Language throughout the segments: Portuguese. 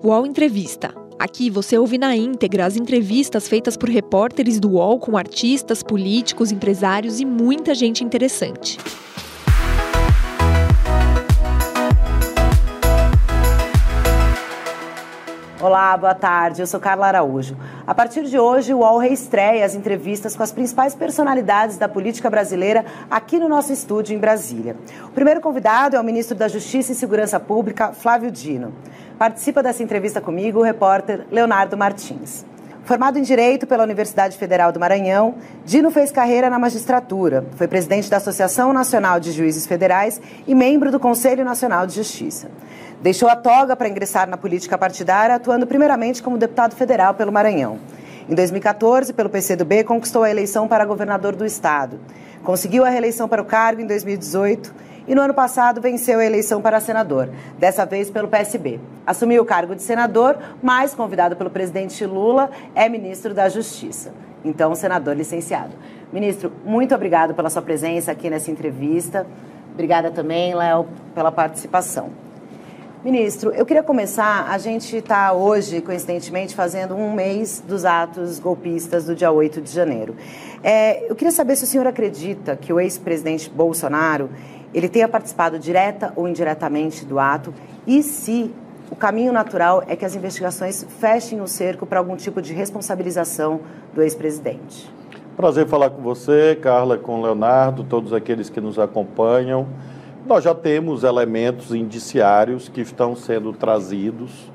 UOL Entrevista. Aqui você ouve na íntegra as entrevistas feitas por repórteres do UOL com artistas, políticos, empresários e muita gente interessante. Olá, boa tarde. Eu sou Carla Araújo. A partir de hoje, o UOL reestreia as entrevistas com as principais personalidades da política brasileira aqui no nosso estúdio em Brasília. O primeiro convidado é o ministro da Justiça e Segurança Pública, Flávio Dino. Participa dessa entrevista comigo o repórter Leonardo Martins. Formado em Direito pela Universidade Federal do Maranhão, Dino fez carreira na magistratura. Foi presidente da Associação Nacional de Juízes Federais e membro do Conselho Nacional de Justiça. Deixou a toga para ingressar na política partidária, atuando primeiramente como deputado federal pelo Maranhão. Em 2014, pelo PCdoB, conquistou a eleição para governador do estado. Conseguiu a reeleição para o cargo em 2018 e no ano passado venceu a eleição para senador, dessa vez pelo PSB. Assumiu o cargo de senador, mas convidado pelo presidente Lula, é ministro da Justiça. Então, senador licenciado. Ministro, muito obrigado pela sua presença aqui nessa entrevista. Obrigada também, Léo, pela participação. Ministro, eu queria começar. A gente está hoje, coincidentemente, fazendo um mês dos atos golpistas do dia 8 de janeiro. É, eu queria saber se o senhor acredita que o ex-presidente Bolsonaro ele tenha participado direta ou indiretamente do ato e se o caminho natural é que as investigações fechem o cerco para algum tipo de responsabilização do ex-presidente. Prazer falar com você, Carla, com Leonardo, todos aqueles que nos acompanham. Nós já temos elementos indiciários que estão sendo trazidos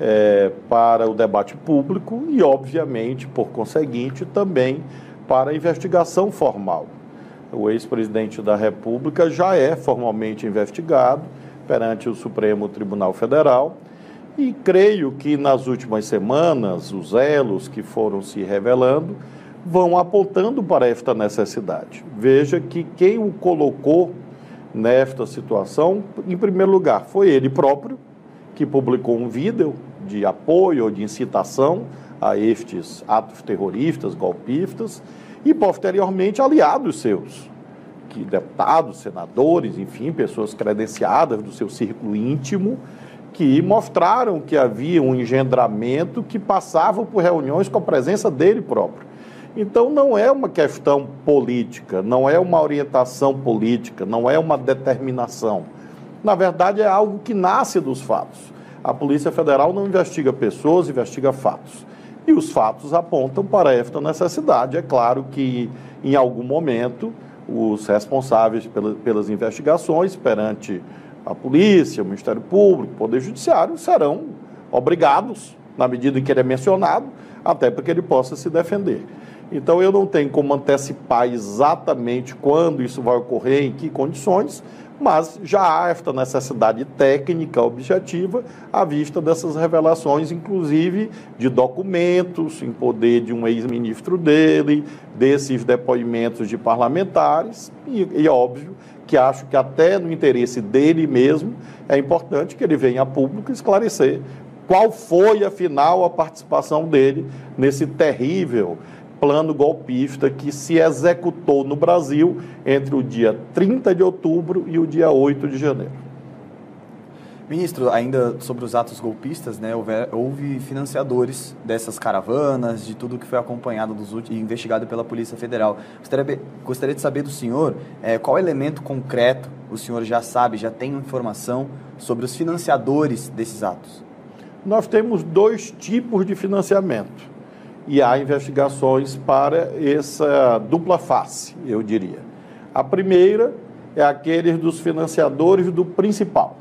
é, para o debate público e, obviamente, por conseguinte, também para a investigação formal. O ex-presidente da República já é formalmente investigado perante o Supremo Tribunal Federal e creio que nas últimas semanas os elos que foram se revelando vão apontando para esta necessidade. Veja que quem o colocou nesta situação, em primeiro lugar, foi ele próprio, que publicou um vídeo de apoio ou de incitação a estes atos terroristas, golpistas, e posteriormente aliados seus, que deputados, senadores, enfim, pessoas credenciadas do seu círculo íntimo, que mostraram que havia um engendramento que passava por reuniões com a presença dele próprio. Então, não é uma questão política, não é uma orientação política, não é uma determinação. Na verdade, é algo que nasce dos fatos. A Polícia Federal não investiga pessoas, investiga fatos. E os fatos apontam para esta necessidade. É claro que, em algum momento, os responsáveis pelas investigações perante a polícia, o Ministério Público, o Poder Judiciário serão obrigados, na medida em que ele é mencionado, até para que ele possa se defender. Então eu não tenho como antecipar exatamente quando isso vai ocorrer, em que condições, mas já há esta necessidade técnica objetiva à vista dessas revelações, inclusive de documentos em poder de um ex-ministro dele, desses depoimentos de parlamentares, e, e óbvio que acho que até no interesse dele mesmo é importante que ele venha a público esclarecer qual foi, afinal, a participação dele nesse terrível plano golpista que se executou no Brasil entre o dia 30 de outubro e o dia 8 de janeiro. Ministro, ainda sobre os atos golpistas, né, houve, financiadores dessas caravanas, de tudo que foi acompanhado dos últimos, e investigado pela Polícia Federal. Gostaria, gostaria de saber do senhor é, qual elemento concreto o senhor já sabe, já tem informação sobre os financiadores desses atos. Nós temos dois tipos de financiamento e há investigações para essa dupla face, eu diria. A primeira é aqueles dos financiadores do principal,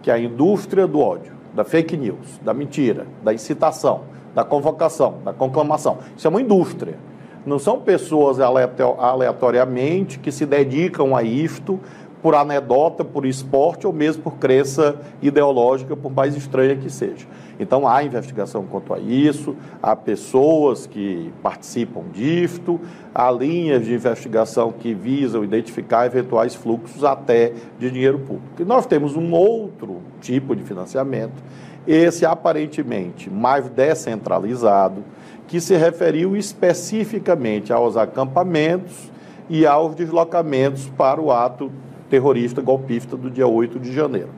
que é a indústria do ódio, da fake news, da mentira, da incitação, da convocação, da conclamação. Isso é uma indústria. Não são pessoas aleatoriamente que se dedicam a isto por anedota, por esporte ou mesmo por crença ideológica, por mais estranha que seja. Então há investigação quanto a isso, há pessoas que participam disto, há linhas de investigação que visam identificar eventuais fluxos até de dinheiro público. E nós temos um outro tipo de financiamento, esse aparentemente mais descentralizado, que se referiu especificamente aos acampamentos e aos deslocamentos para o ato terrorista golpista do dia 8 de janeiro.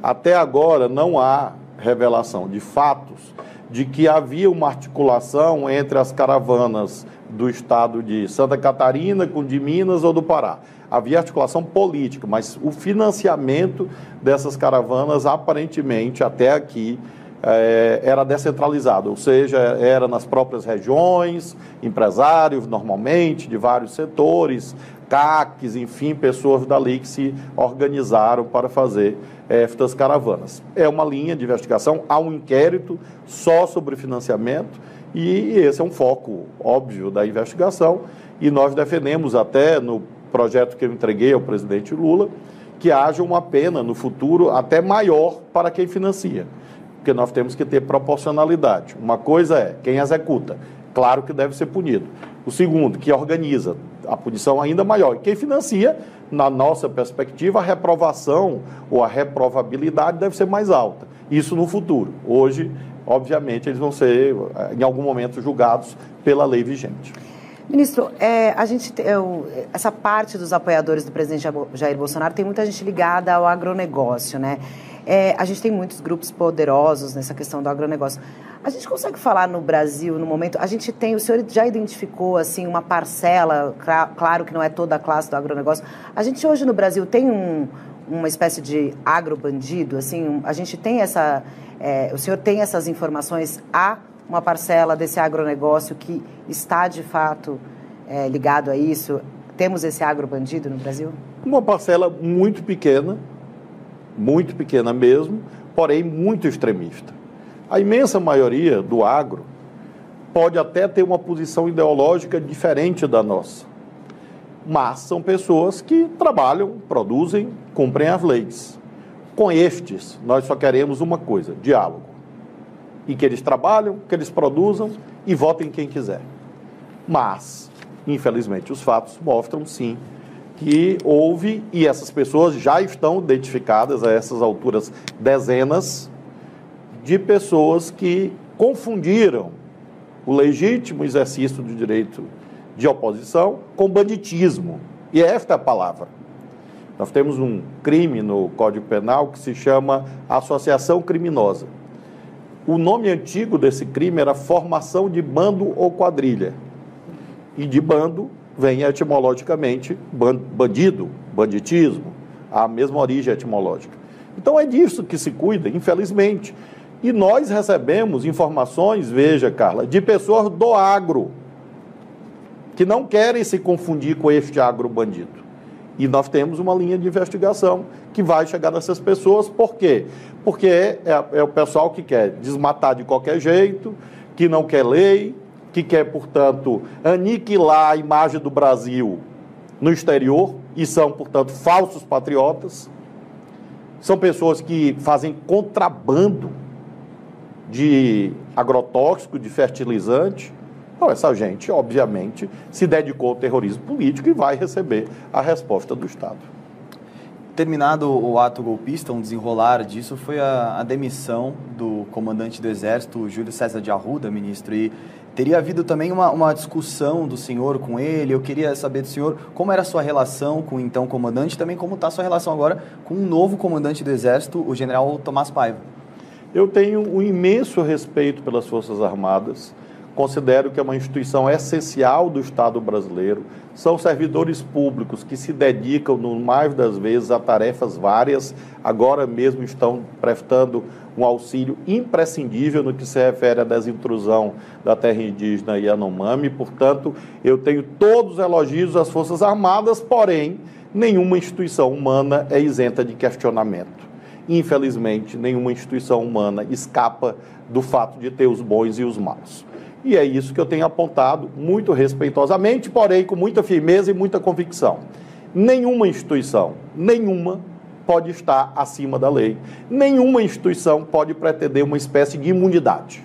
Até agora não há revelação de fatos de que havia uma articulação entre as caravanas do estado de Santa Catarina com de Minas ou do Pará. Havia articulação política, mas o financiamento dessas caravanas, aparentemente, até aqui, é, era descentralizado, ou seja, era nas próprias regiões, empresários, normalmente, de vários setores, CACs, enfim, pessoas dali que se organizaram para fazer estas caravanas. É uma linha de investigação, há um inquérito só sobre financiamento e esse é um foco óbvio da investigação e nós defendemos até no projeto que eu entreguei ao presidente Lula que haja uma pena no futuro até maior para quem financia, porque nós temos que ter proporcionalidade. Uma coisa é quem executa, claro que deve ser punido. O segundo, que organiza, a punição ainda maior. E quem financia, na nossa perspectiva, a reprovação ou a reprovabilidade deve ser mais alta. Isso no futuro. Hoje, obviamente, eles vão ser, eh, em algum momento, julgados pela lei vigente. Ministro, é, a gente, eu, essa parte dos apoiadores do presidente Jair Bolsonaro tem muita gente ligada ao agronegócio, né? É, a gente tem muitos grupos poderosos nessa questão do agronegócio. A gente consegue falar no Brasil, no momento, a gente tem, o senhor já identificou, assim, uma parcela, claro que não é toda a classe do agronegócio, a gente hoje no Brasil tem um, uma espécie de agrobandido, assim, a gente tem essa, é, o senhor tem essas informações, há uma parcela desse agronegócio que está, de fato, é, ligado a isso? Temos esse agrobandido no Brasil? Uma parcela muito pequena, muito pequena mesmo, porém muito extremista. A imensa maioria do agro pode até ter uma posição ideológica diferente da nossa, mas são pessoas que trabalham, produzem, cumprem as leis. Com estes, nós só queremos uma coisa: diálogo. E que eles trabalham, que eles produzam e votem quem quiser. Mas, infelizmente, os fatos mostram sim que houve, e essas pessoas já estão identificadas a essas alturas, dezenas de pessoas que confundiram o legítimo exercício do direito de oposição com banditismo. E esta é a palavra. Nós temos um crime no Código Penal que se chama associação criminosa. O nome antigo desse crime era formação de bando ou quadrilha. E de bando vem etimologicamente bandido, banditismo, a mesma origem etimológica. Então é disso que se cuida, infelizmente. E nós recebemos informações, veja, Carla, de pessoas do agro, que não querem se confundir com este agro bandido. E nós temos uma linha de investigação que vai chegar nessas pessoas, por quê? Porque é, é, o pessoal que quer desmatar de qualquer jeito, que não quer lei, que quer, portanto, aniquilar a imagem do Brasil no exterior e são, portanto, falsos patriotas. São pessoas que fazem contrabando de agrotóxico, de fertilizante. Então, essa gente, obviamente, se dedicou ao terrorismo político e vai receber a resposta do Estado. Terminado o ato golpista, um desenrolar disso foi a, a demissão do comandante do Exército, Júlio César de Arruda, ministro. E Teria havido também uma, uma discussão do senhor com ele. Eu queria saber do senhor como era a sua relação com o então comandante e também como está a sua relação agora com o novo comandante do Exército, o general Tomás Paiva. Eu tenho um imenso respeito pelas Forças Armadas. Considero que é uma instituição essencial do Estado brasileiro. São servidores públicos que se dedicam, no mais das vezes, a tarefas várias. Agora mesmo estão prestando um auxílio imprescindível no que se refere à desintrusão da terra indígena Yanomami. Portanto, eu tenho todos os elogios às Forças Armadas, porém, nenhuma instituição humana é isenta de questionamento. Infelizmente, nenhuma instituição humana escapa do fato de ter os bons e os maus. E é isso que eu tenho apontado muito respeitosamente, porém com muita firmeza e muita convicção. Nenhuma instituição, nenhuma pode estar acima da lei. Nenhuma instituição pode pretender uma espécie de imunidade.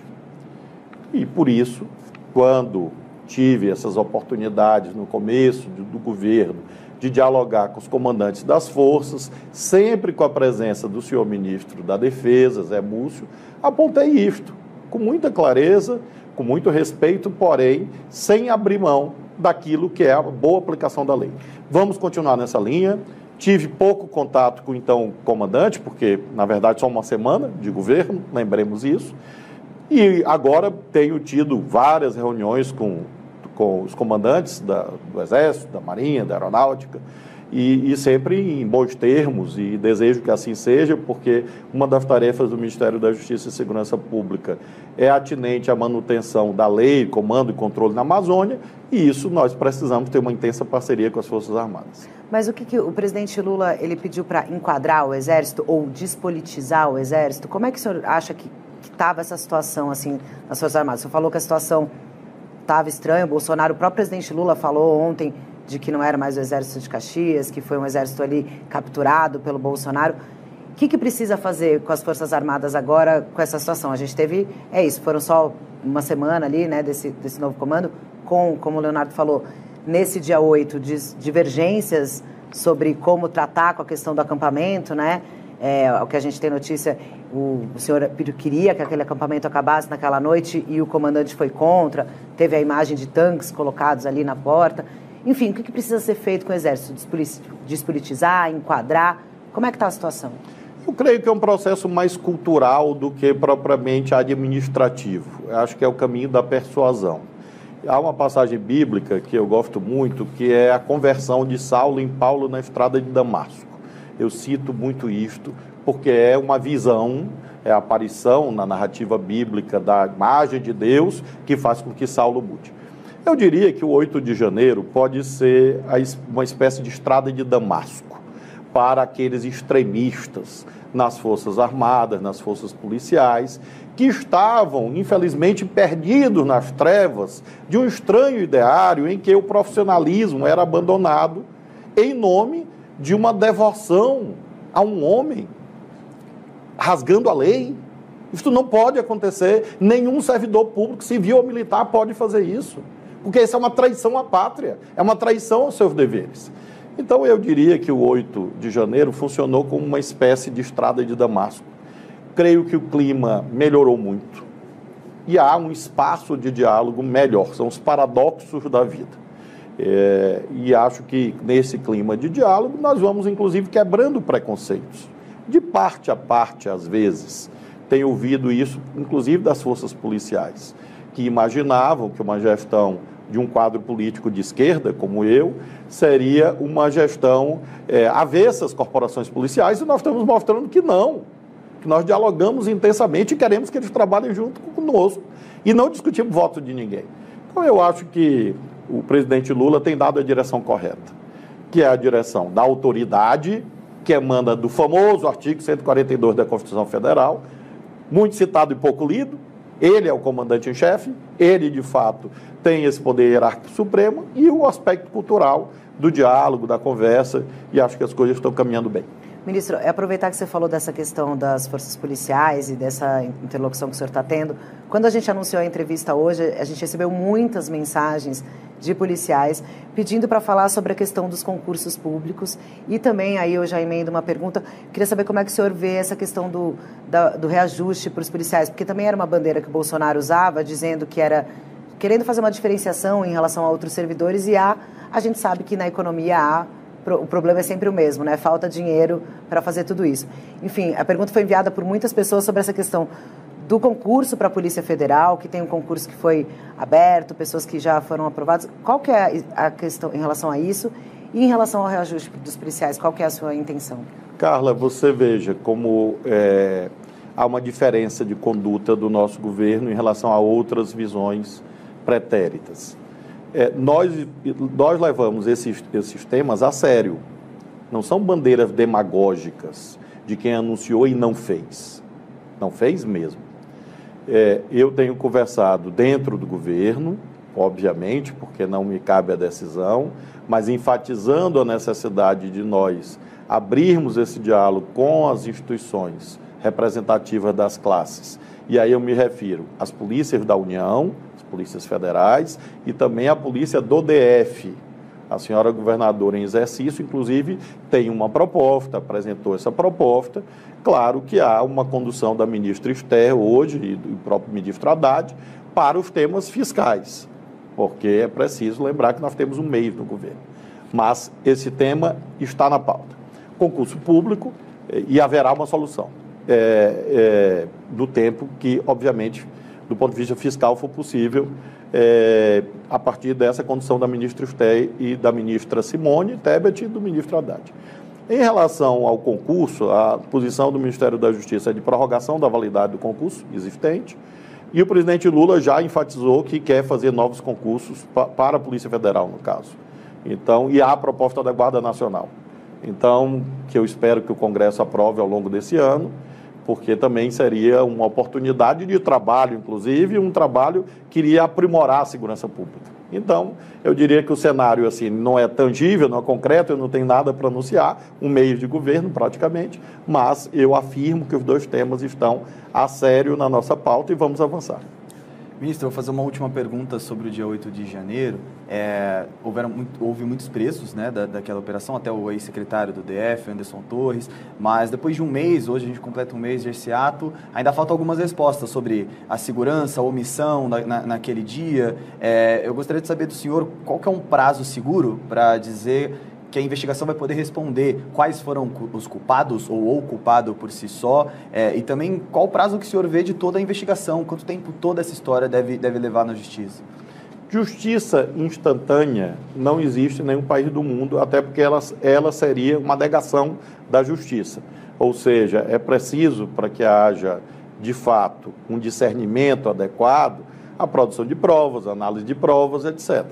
E por isso, quando tive essas oportunidades no começo do, governo de dialogar com os comandantes das forças, sempre com a presença do senhor ministro da Defesa, Zé Múcio, apontei isto com muita clareza, com muito respeito, porém sem abrir mão daquilo que é a boa aplicação da lei. Vamos continuar nessa linha Tive pouco contato com então comandante, porque na verdade só uma semana de governo, lembremos isso. E agora tenho tido várias reuniões com, com os comandantes da, do Exército, da Marinha, da Aeronáutica, e, e, sempre em bons termos, e desejo que assim seja, porque uma das tarefas do Ministério da Justiça e Segurança Pública é atinente à manutenção da lei, comando e controle na Amazônia, e isso nós precisamos ter uma intensa parceria com as Forças Armadas. Mas o que, que o presidente Lula ele pediu para enquadrar o Exército ou despolitizar o Exército? Como é que o senhor acha que estava essa situação assim nas Forças Armadas? O senhor falou que a situação estava estranha, o Bolsonaro, o próprio presidente Lula falou ontem de que não era mais o exército de Caxias, que foi um exército ali capturado pelo Bolsonaro. O que, que precisa fazer com as Forças Armadas agora com essa situação? A gente teve, é isso, foram só uma semana ali, né, desse, desse novo comando, com, como o Leonardo falou, nesse dia 8, divergências sobre como tratar com a questão do acampamento, né? É, o que a gente tem notícia, o, o senhor queria que aquele acampamento acabasse naquela noite e o comandante foi contra. Teve a imagem de tanques colocados ali na porta. Enfim, o que, precisa ser feito com o Exército? Despolitizar, enquadrar? Como é que está a situação? Eu creio que é um processo mais cultural do que propriamente administrativo. Eu acho que é o caminho da persuasão. Há uma passagem bíblica que eu gosto muito, que é a conversão de Saulo em Paulo na estrada de Damasco. Eu cito muito isto, porque é uma visão, é a aparição na narrativa bíblica da imagem de Deus que faz com que Saulo mude. Eu diria que o 8 de janeiro pode ser uma espécie de estrada de Damasco para aqueles extremistas nas Forças Armadas, nas Forças Policiais, que estavam, infelizmente, perdidos nas trevas de um estranho ideário em que o profissionalismo era abandonado em nome de uma devoção a um homem rasgando a lei. Isso não pode acontecer. Nenhum servidor público, civil ou militar, pode fazer isso porque isso é uma traição à pátria, é uma traição aos seus deveres. Então eu diria que o 8 de janeiro funcionou como uma espécie de estrada de Damasco. Creio que o clima melhorou muito e há um espaço de diálogo melhor, são os paradoxos da vida. É, e acho que nesse clima de diálogo nós vamos, inclusive, quebrando preconceitos, de parte a parte, às vezes. Tenho ouvido isso, inclusive das forças policiais, que imaginavam que uma gestão de um quadro político de esquerda, como eu, seria uma gestão é, avessa às corporações policiais, e nós estamos mostrando que não, que nós dialogamos intensamente e queremos que eles trabalhem junto conosco e não discutimos voto de ninguém. Então, eu acho que o presidente Lula tem dado a direção correta, que é a direção da autoridade, que emana do famoso artigo 142 da Constituição Federal, muito citado e pouco lido, ele é o comandante em chefe, ele de fato tem esse poder hierárquico supremo e o aspecto cultural do diálogo, da conversa, e acho que as coisas estão caminhando bem. Ministro, é aproveitar que você falou dessa questão das forças policiais e dessa interlocução que o senhor está tendo. Quando a gente anunciou a entrevista hoje, a gente recebeu muitas mensagens de policiais pedindo para falar sobre a questão dos concursos públicos e também aí eu já emendo uma pergunta, queria saber como é que o senhor vê essa questão do, da, do reajuste para os policiais, porque também era uma bandeira que o Bolsonaro usava, dizendo que era querendo fazer uma diferenciação em relação a outros servidores e há, a gente sabe que na economia há o problema é sempre o mesmo, né? Falta dinheiro para fazer tudo isso. Enfim, a pergunta foi enviada por muitas pessoas sobre essa questão do concurso para a Polícia Federal, que tem um concurso que foi aberto, pessoas que já foram aprovadas. Qual que é a questão em relação a isso? E em relação ao reajuste dos policiais, qual que é a sua intenção? Carla, você veja como é, há uma diferença de conduta do nosso governo em relação a outras visões pretéritas é, nós, nós levamos esses, esses temas a sério. Não são bandeiras demagógicas de quem anunciou e não fez. Não fez mesmo. É, eu tenho conversado dentro do governo, obviamente, porque não me cabe a decisão, mas enfatizando a necessidade de nós abrirmos esse diálogo com as instituições representativas das classes. E aí eu me refiro às polícias da União, polícias federais e também a polícia do DF. A senhora governadora em exercício, inclusive, tem uma proposta, apresentou essa proposta. Claro que há uma condução da ministra Esther hoje e do próprio ministro Haddad para os temas fiscais, porque é preciso lembrar que nós temos um mês no governo. Mas esse tema está na pauta. concurso público e haverá uma solução é, é, do tempo que, obviamente, do ponto de vista fiscal, for possível é, a partir dessa condição da ministra Stey e da ministra Simone Tebet e do ministro Haddad. Em relação ao concurso, a posição do Ministério da Justiça é de prorrogação da validade do concurso existente, e o presidente Lula já enfatizou que quer fazer novos concursos pa para a Polícia Federal, no caso. Então, e há a proposta da Guarda Nacional. Então, que eu espero que o Congresso aprove ao longo desse ano porque também seria uma oportunidade de trabalho, inclusive, um trabalho que iria aprimorar a segurança pública. Então, eu diria que o cenário assim não é tangível, não é concreto, eu não tenho nada para anunciar, um meio de governo praticamente, mas eu afirmo que os dois temas estão a sério na nossa pauta e vamos avançar. Ministro, eu vou fazer uma última pergunta sobre o dia 8 de janeiro. É, houveram muito, houve muitos preços né, da, daquela operação, até o ex-secretário do DF, Anderson Torres, mas depois de um mês, hoje a gente completa um mês desse ato, ainda faltam algumas respostas sobre a segurança, a omissão na, na, naquele dia. É, eu gostaria de saber do senhor qual que é um prazo seguro para dizer que a investigação vai poder responder quais foram os culpados ou o culpado por si só, é, e também qual o prazo que o senhor vê de toda a investigação, quanto tempo toda essa história deve, deve levar na justiça? Justiça instantânea não existe em nenhum país do mundo, até porque ela, ela seria uma negação da justiça. Ou seja, é preciso, para que haja, de fato, um discernimento adequado, a produção de provas, análise de provas, etc.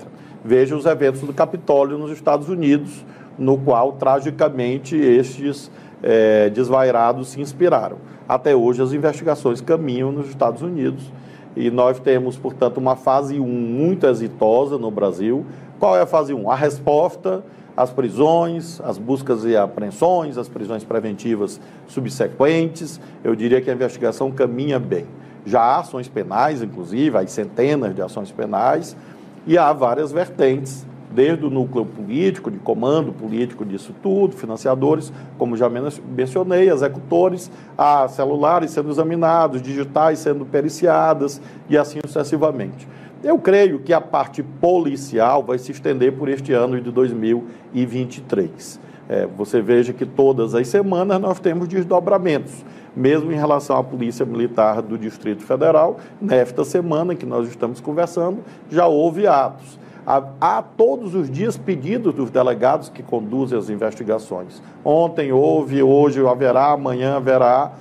Veja os eventos do Capitólio nos Estados Unidos, no qual, tragicamente, estes é, desvairados se inspiraram. Até hoje, as investigações caminham nos Estados Unidos e nós temos, portanto, uma fase 1 muito exitosa no Brasil. Qual é a fase 1? A resposta as prisões, as buscas e apreensões, as prisões preventivas subsequentes. Eu diria que a investigação caminha bem. Já há ações penais, inclusive, há centenas de ações penais, e há várias vertentes, desde o núcleo político, de comando político disso tudo, financiadores, como já mencionei, executores, há celulares sendo examinados, digitais sendo periciadas e assim sucessivamente. Eu creio que a parte policial vai se estender por este ano de 2023. É, você veja que todas as semanas nós temos desdobramentos mesmo em relação à Polícia Militar do Distrito Federal, nesta semana que nós estamos conversando, já houve atos. Há, há, todos os dias pedidos dos delegados que conduzem as investigações. Ontem houve, hoje haverá, amanhã haverá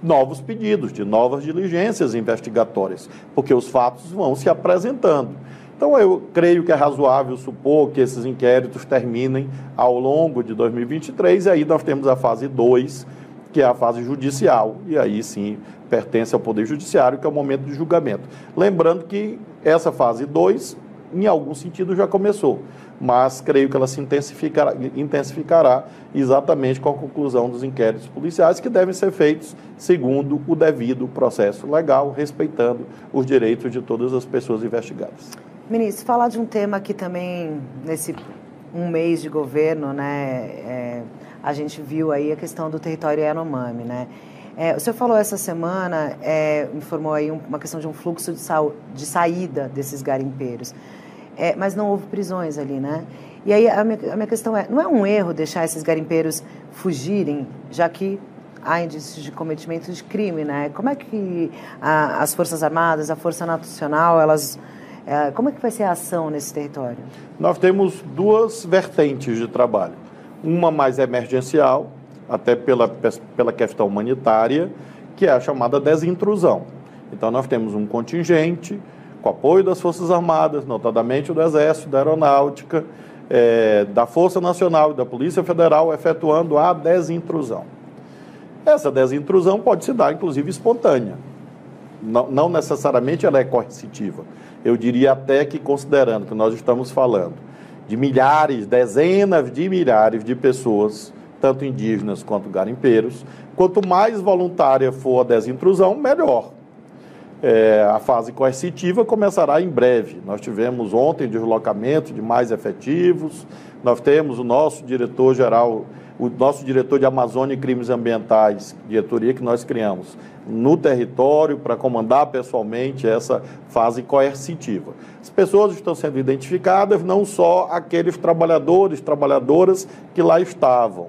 novos pedidos de novas diligências investigatórias, porque os fatos vão se apresentando. Então, eu creio que é razoável supor que esses inquéritos terminem ao longo de 2023, e aí nós temos a fase 2 que é a fase judicial, e aí sim pertence ao Poder Judiciário, que é o momento de julgamento. Lembrando que essa fase 2, em algum sentido, já começou, mas creio que ela se intensificará, intensificará exatamente com a conclusão dos inquéritos policiais, que devem ser feitos segundo o devido processo legal, respeitando os direitos de todas as pessoas investigadas. Ministro, falar de um tema que também, nesse um mês de governo, né, é a gente viu aí a questão do território Yanomami, né? É, o senhor falou essa semana, é, informou aí uma questão de um fluxo de, sa de saída desses garimpeiros, é, mas não houve prisões ali, né? E aí a minha, a minha questão é, não é um erro deixar esses garimpeiros fugirem, já que há indícios de cometimento de crime, né? Como é que a, as Forças Armadas, a Força Nacional, elas... É, como é que vai ser a ação nesse território? Nós temos duas vertentes de trabalho uma mais emergencial, até pela, pela questão humanitária, que é a chamada desintrusão. Então, nós temos um contingente com apoio das Forças Armadas, notadamente do Exército, da Aeronáutica, é, da Força Nacional e da Polícia Federal, efetuando a desintrusão. Essa desintrusão pode se dar, inclusive, espontânea. Não, não necessariamente ela é coercitiva. Eu diria até que, considerando que nós estamos falando de milhares, dezenas de milhares de pessoas, tanto indígenas quanto garimpeiros. Quanto mais voluntária for a desintrusão, melhor. É, a fase coercitiva começará em breve. Nós tivemos ontem deslocamento de mais efetivos, nós temos o nosso diretor-geral o nosso diretor de Amazônia e Crimes Ambientais, diretoria que nós criamos, no território para comandar pessoalmente essa fase coercitiva. As pessoas estão sendo identificadas, não só aqueles trabalhadores, trabalhadoras que lá estavam.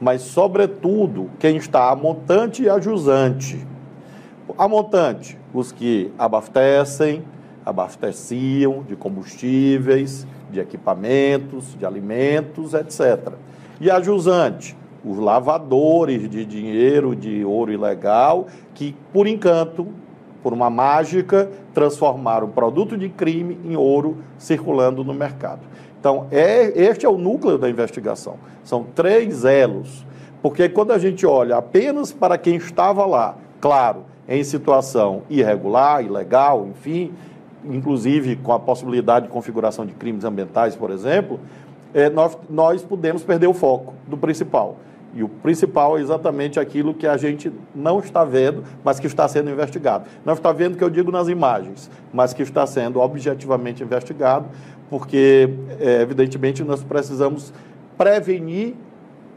mas, sobretudo, quem está a montante e a jusante. A montante, os que abastecem, abasteciam de combustíveis, de equipamentos, de alimentos, etc. E a jusante, os lavadores de dinheiro, de ouro ilegal, que, por encanto, por uma mágica, transformaram produto de crime em ouro circulando no mercado. Então, é, este é o núcleo da investigação. São três elos. Porque quando a gente olha apenas para quem estava lá, claro, em situação irregular, ilegal, enfim, inclusive com a possibilidade de configuração de crimes ambientais, por exemplo, é, nós, nós podemos perder o foco do principal. E o principal é exatamente aquilo que a gente não está vendo, mas que está sendo investigado. Não está vendo que eu digo nas imagens, mas que está sendo objetivamente investigado, porque, é, evidentemente, nós precisamos prevenir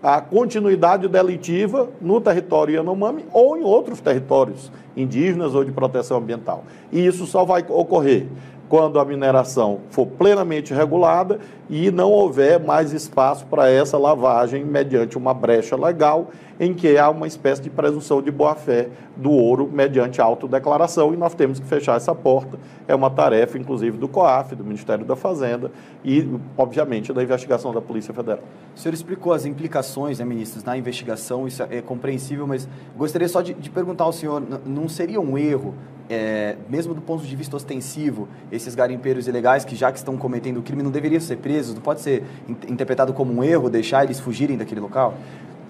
a continuidade delitiva no território Yanomami ou em outros territórios indígenas ou de proteção ambiental. E isso só vai ocorrer quando a mineração for plenamente regulada e não houver mais espaço para essa lavagem mediante uma brecha legal em que há uma espécie de presunção de boa-fé do ouro mediante autodeclaração e nós temos que fechar essa porta. É uma tarefa, inclusive, do COAF, do Ministério da Fazenda e, obviamente, da investigação da Polícia Federal. O senhor explicou as implicações, né, ministros, na investigação, isso é compreensível, mas gostaria só de, de perguntar ao senhor, não seria um erro é, mesmo do ponto de vista ostensivo, esses garimpeiros ilegais que já que estão cometendo o crime não deveriam ser presos? Não pode ser interpretado como um erro deixar eles fugirem daquele local?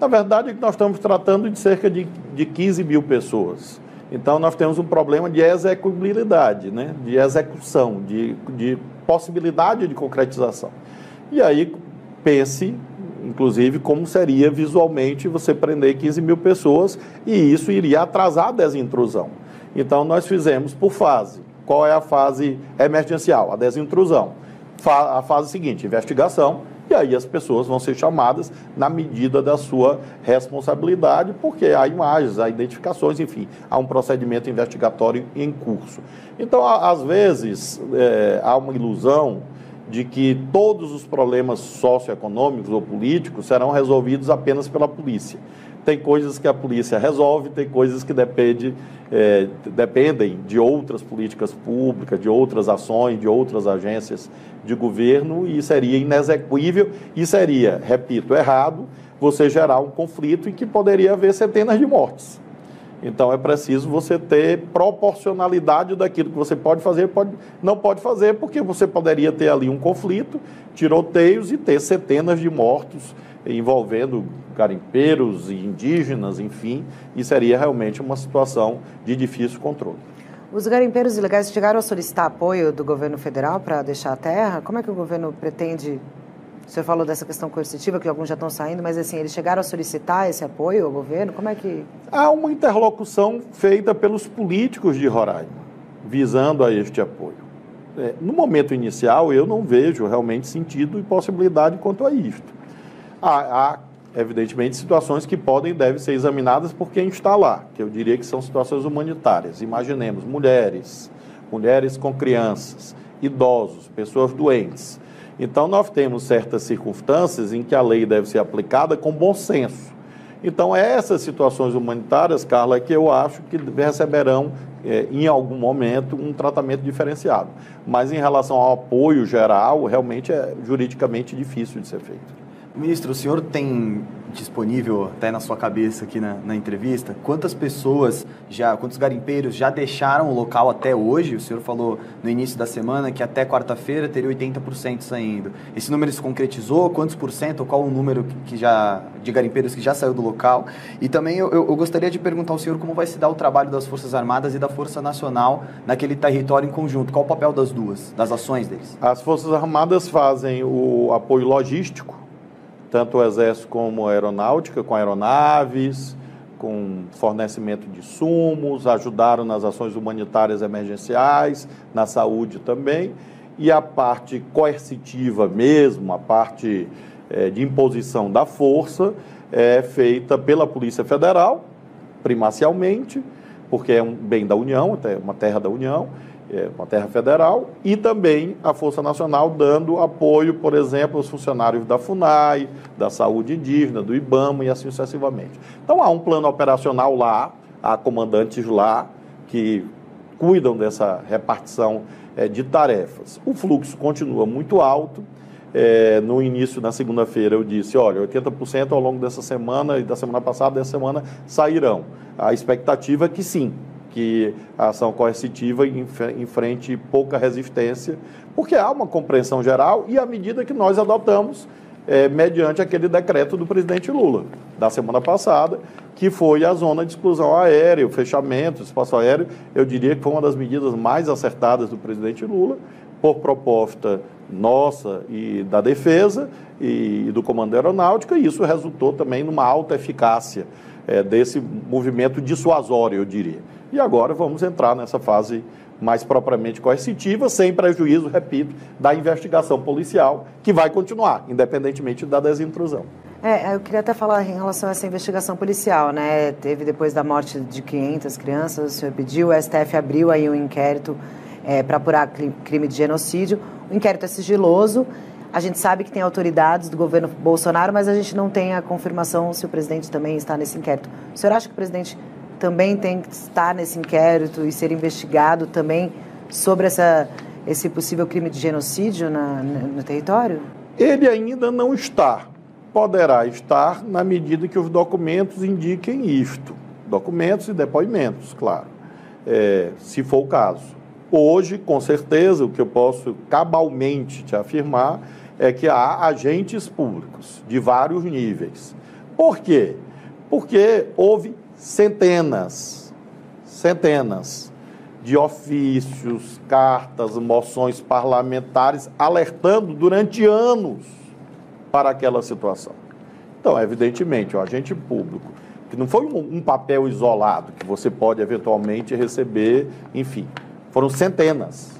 Na verdade, nós estamos tratando de cerca de, de 15 mil pessoas. Então, nós temos um problema de execuibilidade, né? de execução, de, de possibilidade de concretização. E aí, pense, inclusive, como seria visualmente você prender 15 mil pessoas e isso iria atrasar a desintrusão. Então, nós fizemos por fase. Qual é a fase emergencial? A desintrusão. A fase seguinte, investigação, e aí as pessoas vão ser chamadas na medida da sua responsabilidade, porque há imagens, há identificações, enfim, há um procedimento investigatório em curso. Então, às vezes, é, há uma ilusão de que todos os problemas socioeconômicos ou políticos serão resolvidos apenas pela polícia. Tem coisas que a polícia resolve, tem coisas que depende, é, dependem de outras políticas públicas, de outras ações, de outras agências de governo e seria inexequível e seria, repito, errado você gerar um conflito em que poderia haver centenas de mortes. Então é preciso você ter proporcionalidade daquilo que você pode fazer, pode, não pode fazer, porque você poderia ter ali um conflito, tiroteios e ter centenas de mortos envolvendo garimpeiros e indígenas, enfim, e seria realmente uma situação de difícil controle. Os garimpeiros ilegais chegaram a solicitar apoio do governo federal para deixar a terra? Como é que o governo pretende? O senhor falou dessa questão coercitiva, que alguns já estão saindo, mas assim, eles chegaram a solicitar esse apoio ao governo? Como é que. Há uma interlocução feita pelos políticos de Roraima, visando a este apoio. É, no momento inicial, eu não vejo realmente sentido e possibilidade quanto a isto. Há, há, evidentemente, situações que podem e devem ser examinadas por quem está lá, que eu diria que são situações humanitárias. Imaginemos mulheres, mulheres com crianças, idosos, pessoas doentes. Então, nós temos certas circunstâncias em que a lei deve ser aplicada com bom senso. Então, essas situações humanitárias, Carla, é que eu acho que receberão, é, em algum momento, um tratamento diferenciado. Mas, em relação ao apoio geral, realmente é juridicamente difícil de ser feito. Ministro, o senhor tem disponível até na sua cabeça aqui na, na, entrevista quantas pessoas já, quantos garimpeiros já deixaram o local até hoje? O senhor falou no início da semana que até quarta-feira teria 80% saindo. Esse número se concretizou? Quantos por cento? Qual o número que já de garimpeiros que já saiu do local? E também eu, eu gostaria de perguntar ao senhor como vai se dar o trabalho das Forças Armadas e da Força Nacional naquele território em conjunto. Qual o papel das duas, das ações deles? As Forças Armadas fazem o apoio logístico tanto o Exército como a Aeronáutica, com aeronaves, com fornecimento de insumos, ajudaram nas ações humanitárias emergenciais, na saúde também, e a parte coercitiva mesmo, a parte é, de imposição da força, é feita pela Polícia Federal, primacialmente, porque é um bem da União, é uma terra da União, é, com a terra federal, e também a Força Nacional dando apoio, por exemplo, aos funcionários da FUNAI, da Saúde Indígena, do IBAMA e assim sucessivamente. Então há um plano operacional lá, há comandantes lá que cuidam dessa repartição é, de tarefas. O fluxo continua muito alto. É, no início, na segunda-feira, eu disse: olha, 80% ao longo dessa semana e da semana passada, dessa semana, sairão. A expectativa é que sim, que a ação coercitiva enfrente pouca resistência, porque há uma compreensão geral e à medida que nós adotamos, é, mediante aquele decreto do presidente Lula, da semana passada, que foi a zona de exclusão aérea, o fechamento do espaço aéreo, eu diria que foi uma das medidas mais acertadas do presidente Lula, por proposta nossa e da defesa e do comando aeronáutico, e isso resultou também numa alta eficácia é, desse movimento dissuasório, eu diria. E agora vamos entrar nessa fase mais propriamente coercitiva, sem prejuízo, repito, da investigação policial, que vai continuar, independentemente da desintrusão. É, eu queria até falar em relação a essa investigação policial, né? Teve depois da morte de 500 crianças, o senhor pediu, o STF abriu aí um inquérito é, para apurar crime de genocídio. O inquérito é sigiloso. A gente sabe que tem autoridades do governo Bolsonaro, mas a gente não tem a confirmação se o presidente também está nesse inquérito. O senhor acha que o presidente também tem que estar nesse inquérito e ser investigado também sobre essa, esse possível crime de genocídio na, no território? Ele ainda não está. Poderá estar na medida que os documentos indiquem isto. Documentos e depoimentos, claro, é, se for o caso. Hoje, com certeza, o que eu posso cabalmente te afirmar é que há agentes públicos de vários níveis. Por quê? Porque houve centenas, centenas de ofícios, cartas, moções parlamentares alertando durante anos para aquela situação. Então, evidentemente, o agente público, que não foi um, papel isolado que você pode eventualmente receber, enfim, foram centenas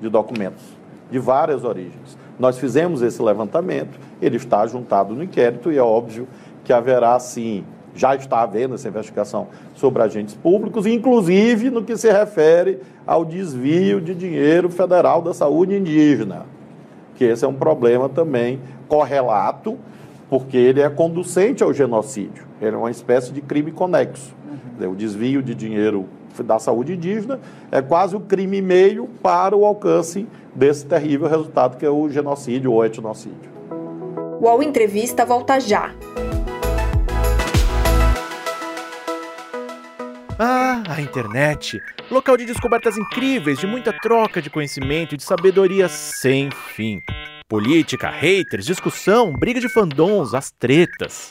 de documentos de várias origens. Nós fizemos esse levantamento, ele está juntado no inquérito e é óbvio que haverá, sim, já está havendo essa investigação sobre agentes públicos, inclusive no que se refere ao desvio de dinheiro federal da saúde indígena, que esse é um problema também correlato, porque ele é conducente ao genocídio, ele é uma espécie de crime conexo. Uhum. O desvio de dinheiro da saúde indígena é quase o crime meio para o alcance desse terrível resultado que é o genocídio ou etnocídio. O UOL Entrevista volta já. Ah, a internet! Local de descobertas incríveis, de muita troca de conhecimento e de sabedoria sem fim. Política, haters, discussão, briga de fandons, as tretas.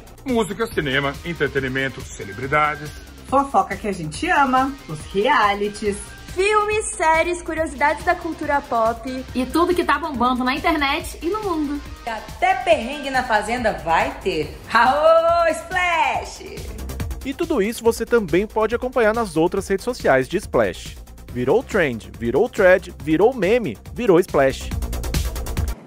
Música, cinema, entretenimento, celebridades. Fofoca que a gente ama, os realities. Filmes, séries, curiosidades da cultura pop. E tudo que tá bombando na internet e no mundo. Até perrengue na fazenda vai ter. Aô, Splash! E tudo isso você também pode acompanhar nas outras redes sociais de Splash. Virou trend, virou thread, virou meme, virou Splash.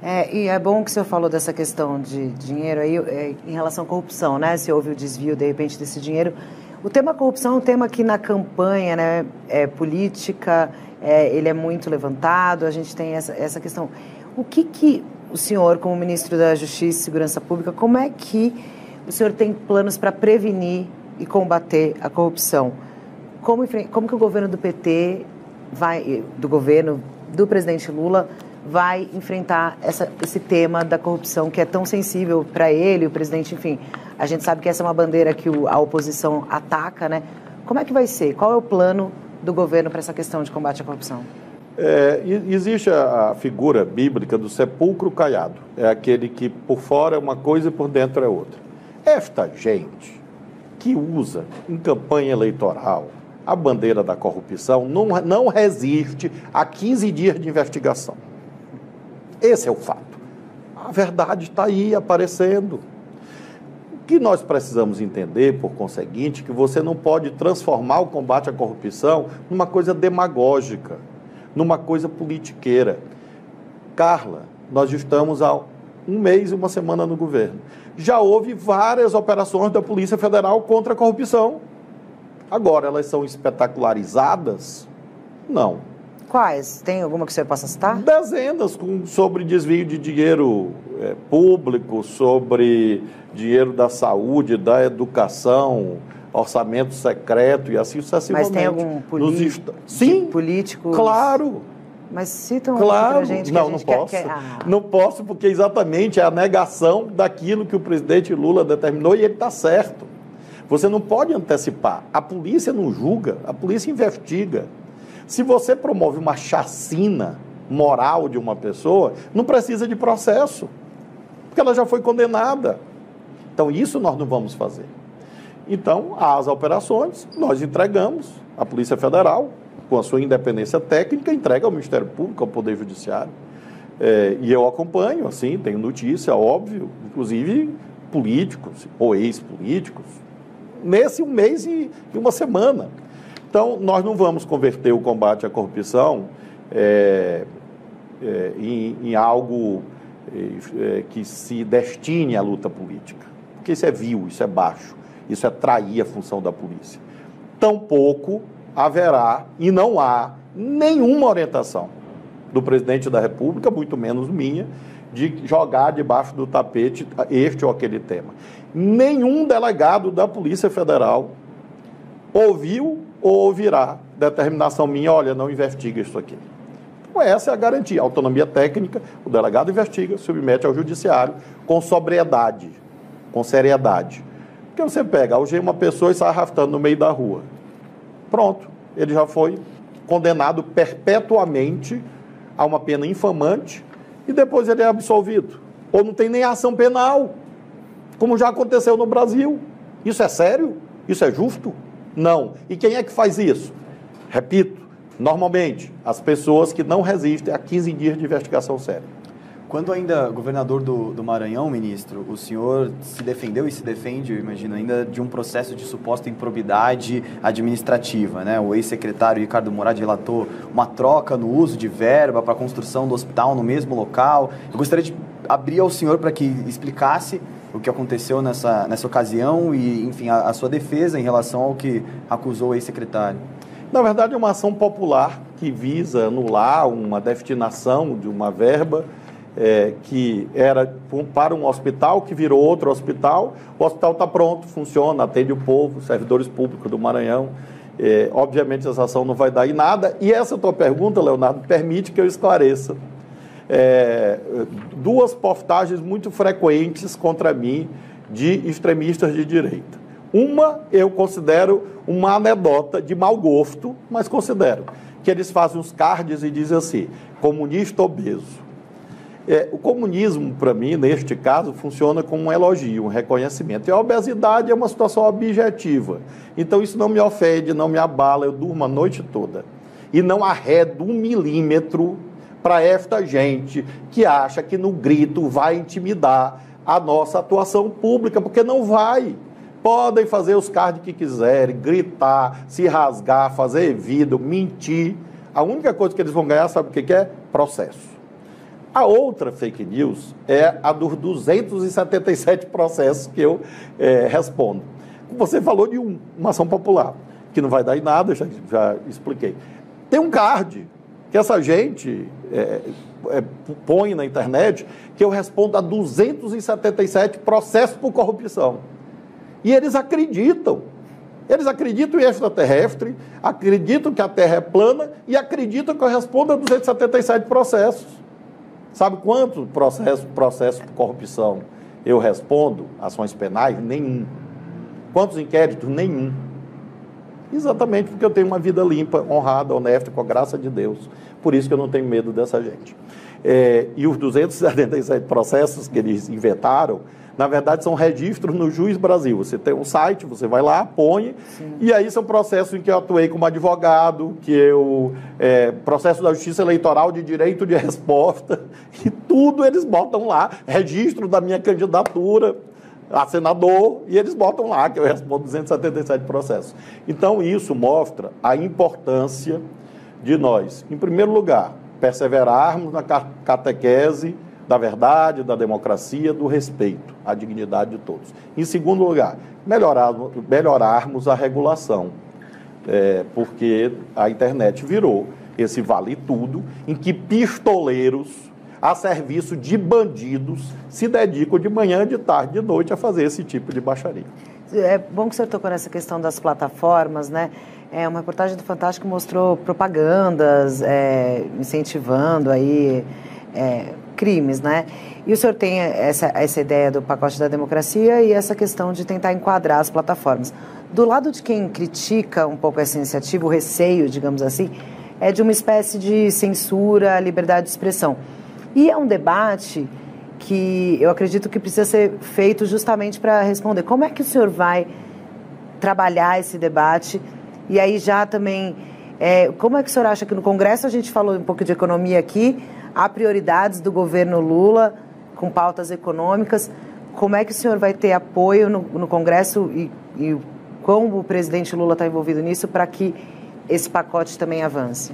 É, e é bom que o senhor falou dessa questão de dinheiro aí, é, em relação à corrupção, né? Se houve o desvio, de repente, desse dinheiro. O tema corrupção é um tema que na campanha né, é, política, é, ele é muito levantado, a gente tem essa, essa questão. O que que o senhor, como ministro da Justiça e Segurança Pública, como é que o senhor tem planos para prevenir e combater a corrupção. Como, como que o governo do PT vai, do governo do presidente Lula vai enfrentar essa, esse tema da corrupção que é tão sensível para ele, o presidente, enfim. A gente sabe que essa é uma bandeira que o, a oposição ataca, né? Como é que vai ser? Qual é o plano do governo para essa questão de combate à corrupção? É, existe a, figura bíblica do sepulcro caiado. É aquele que por fora é uma coisa e por dentro é outra. Esta gente que usa em campanha eleitoral a bandeira da corrupção não, não resiste a 15 dias de investigação. Esse é o fato. A verdade está aí aparecendo. O que nós precisamos entender, por conseguinte, que você não pode transformar o combate à corrupção numa coisa demagógica, numa coisa politiqueira. Carla, nós estamos há um mês e uma semana no governo. Já houve várias operações da Polícia Federal contra a corrupção. Agora, elas são espetacularizadas? Não. Quais? Tem alguma que você possa citar? Dezenas com, sobre desvio de dinheiro é, público, sobre dinheiro da saúde, da educação, orçamento secreto e assim sucessivamente. Mas tem algum político? Sim, político? Claro. Mas citam claro. pra gente que não, a gente não quer, posso. quer... Ah. Não posso porque exatamente é a negação daquilo que o presidente Lula determinou e ele está certo. Você não pode antecipar. A polícia não julga, a polícia investiga. Se você promove uma chacina moral de uma pessoa, não precisa de processo, porque ela já foi condenada. Então, isso nós não vamos fazer. Então, as operações, nós entregamos à Polícia Federal, com a sua independência técnica, entrega ao Ministério Público, ao Poder Judiciário. É, e eu acompanho, assim, tenho notícia, óbvio, inclusive políticos ou ex-políticos, nesse um mês e, e, uma semana. Então, nós não vamos converter o combate à corrupção é, é, em, em, algo é, que se destine à luta política, porque isso é vil, isso é baixo, isso é trair a função da polícia. Tampouco haverá e não há nenhuma orientação do presidente da República, muito menos minha, de jogar debaixo do tapete este ou aquele tema. Nenhum delegado da Polícia Federal ouviu ou ouvirá determinação minha, olha, não investiga isso aqui. Então, essa é a garantia. Autonomia técnica, o delegado investiga, submete ao judiciário com sobriedade, com seriedade. Porque você pega, algema uma pessoa e sai arrastando no meio da rua. Pronto, ele já foi condenado perpetuamente a uma pena infamante e depois ele é absolvido. Ou não tem nem ação penal, como já aconteceu no Brasil. Isso é sério? Isso é justo? Não. E quem é que faz isso? Repito, normalmente, as pessoas que não resistem a 15 dias de investigação séria. Quando ainda governador do, do, Maranhão, ministro, o senhor se defendeu e se defende, eu imagino, ainda de um processo de suposta improbidade administrativa. Né? O ex-secretário Ricardo Murad relatou uma troca no uso de verba para a construção do hospital no mesmo local. Eu gostaria de abrir ao senhor para que explicasse o que aconteceu nessa, nessa ocasião e, enfim, a, a sua defesa em relação ao que acusou o ex-secretário. Na verdade, é uma ação popular que visa anular uma destinação de uma verba é, que era para um hospital, que virou outro hospital. O hospital está pronto, funciona, atende o povo, servidores públicos do Maranhão. É, obviamente, essa ação não vai dar em nada. E essa tua pergunta, Leonardo, permite que eu esclareça. É, duas postagens muito frequentes contra mim de extremistas de direita. Uma eu considero uma anedota de mau gosto, mas considero que eles fazem os cards e dizem assim: comunista obeso. É, o comunismo, para mim, neste caso, funciona como um elogio, um reconhecimento. E a obesidade é uma situação objetiva. Então, isso não me ofende, não me abala, eu durmo a noite toda. E não arredo um milímetro para esta gente que acha que no grito vai intimidar a nossa atuação pública, porque não vai. Podem fazer os cards que quiserem, gritar, se rasgar, fazer vidro, mentir. A única coisa que eles vão ganhar, sabe o que é? Processo. A outra fake news é a dos 277 processos que eu é, respondo. Você falou de um, uma ação popular, que não vai dar em nada, já, já expliquei. Tem um card que essa gente é, é, põe na internet que eu respondo a 277 processos por corrupção. E eles acreditam. Eles acreditam em extraterrestre, acreditam que a Terra é plana e acreditam que eu respondo a 277 processos. Sabe quantos processos processo por corrupção eu respondo? Ações penais? Nenhum. Quantos inquéritos? Nenhum. Exatamente porque eu tenho uma vida limpa, honrada, honesta, com a graça de Deus. Por isso que eu não tenho medo dessa gente. É, e os 277 processos que eles inventaram, na verdade, são registros no Juiz Brasil. Você tem um site, você vai lá, põe, Sim. e aí são processos em que eu atuei como advogado, que eu. É, processo da Justiça Eleitoral de direito de resposta, e tudo eles botam lá, registro da minha candidatura a senador, e eles botam lá que eu respondo 277 processos. Então, isso mostra a importância de nós, em primeiro lugar, perseverarmos na catequese da verdade, da democracia, do respeito à dignidade de todos. Em segundo lugar, melhorarmos, melhorarmos a regulação, é, porque a internet virou esse vale tudo em que pistoleiros a serviço de bandidos se dedicam de manhã, de tarde, de noite a fazer esse tipo de baixaria. É bom que o senhor tocou nessa questão das plataformas, né? É, uma reportagem do Fantástico mostrou propagandas é, incentivando aí é, crimes, né? E o senhor tem essa, essa ideia do pacote da democracia e essa questão de tentar enquadrar as plataformas. Do lado de quem critica um pouco essa iniciativa, o receio, digamos assim, é de uma espécie de censura à liberdade de expressão. E é um debate que eu acredito que precisa ser feito justamente para responder. Como é que o senhor vai trabalhar esse debate? E aí já também é, como é que o senhor acha que no Congresso a gente falou um pouco de economia aqui? Há prioridades do governo Lula com pautas econômicas? Como é que o senhor vai ter apoio no, no Congresso e, e como o presidente Lula está envolvido nisso para que esse pacote também avance?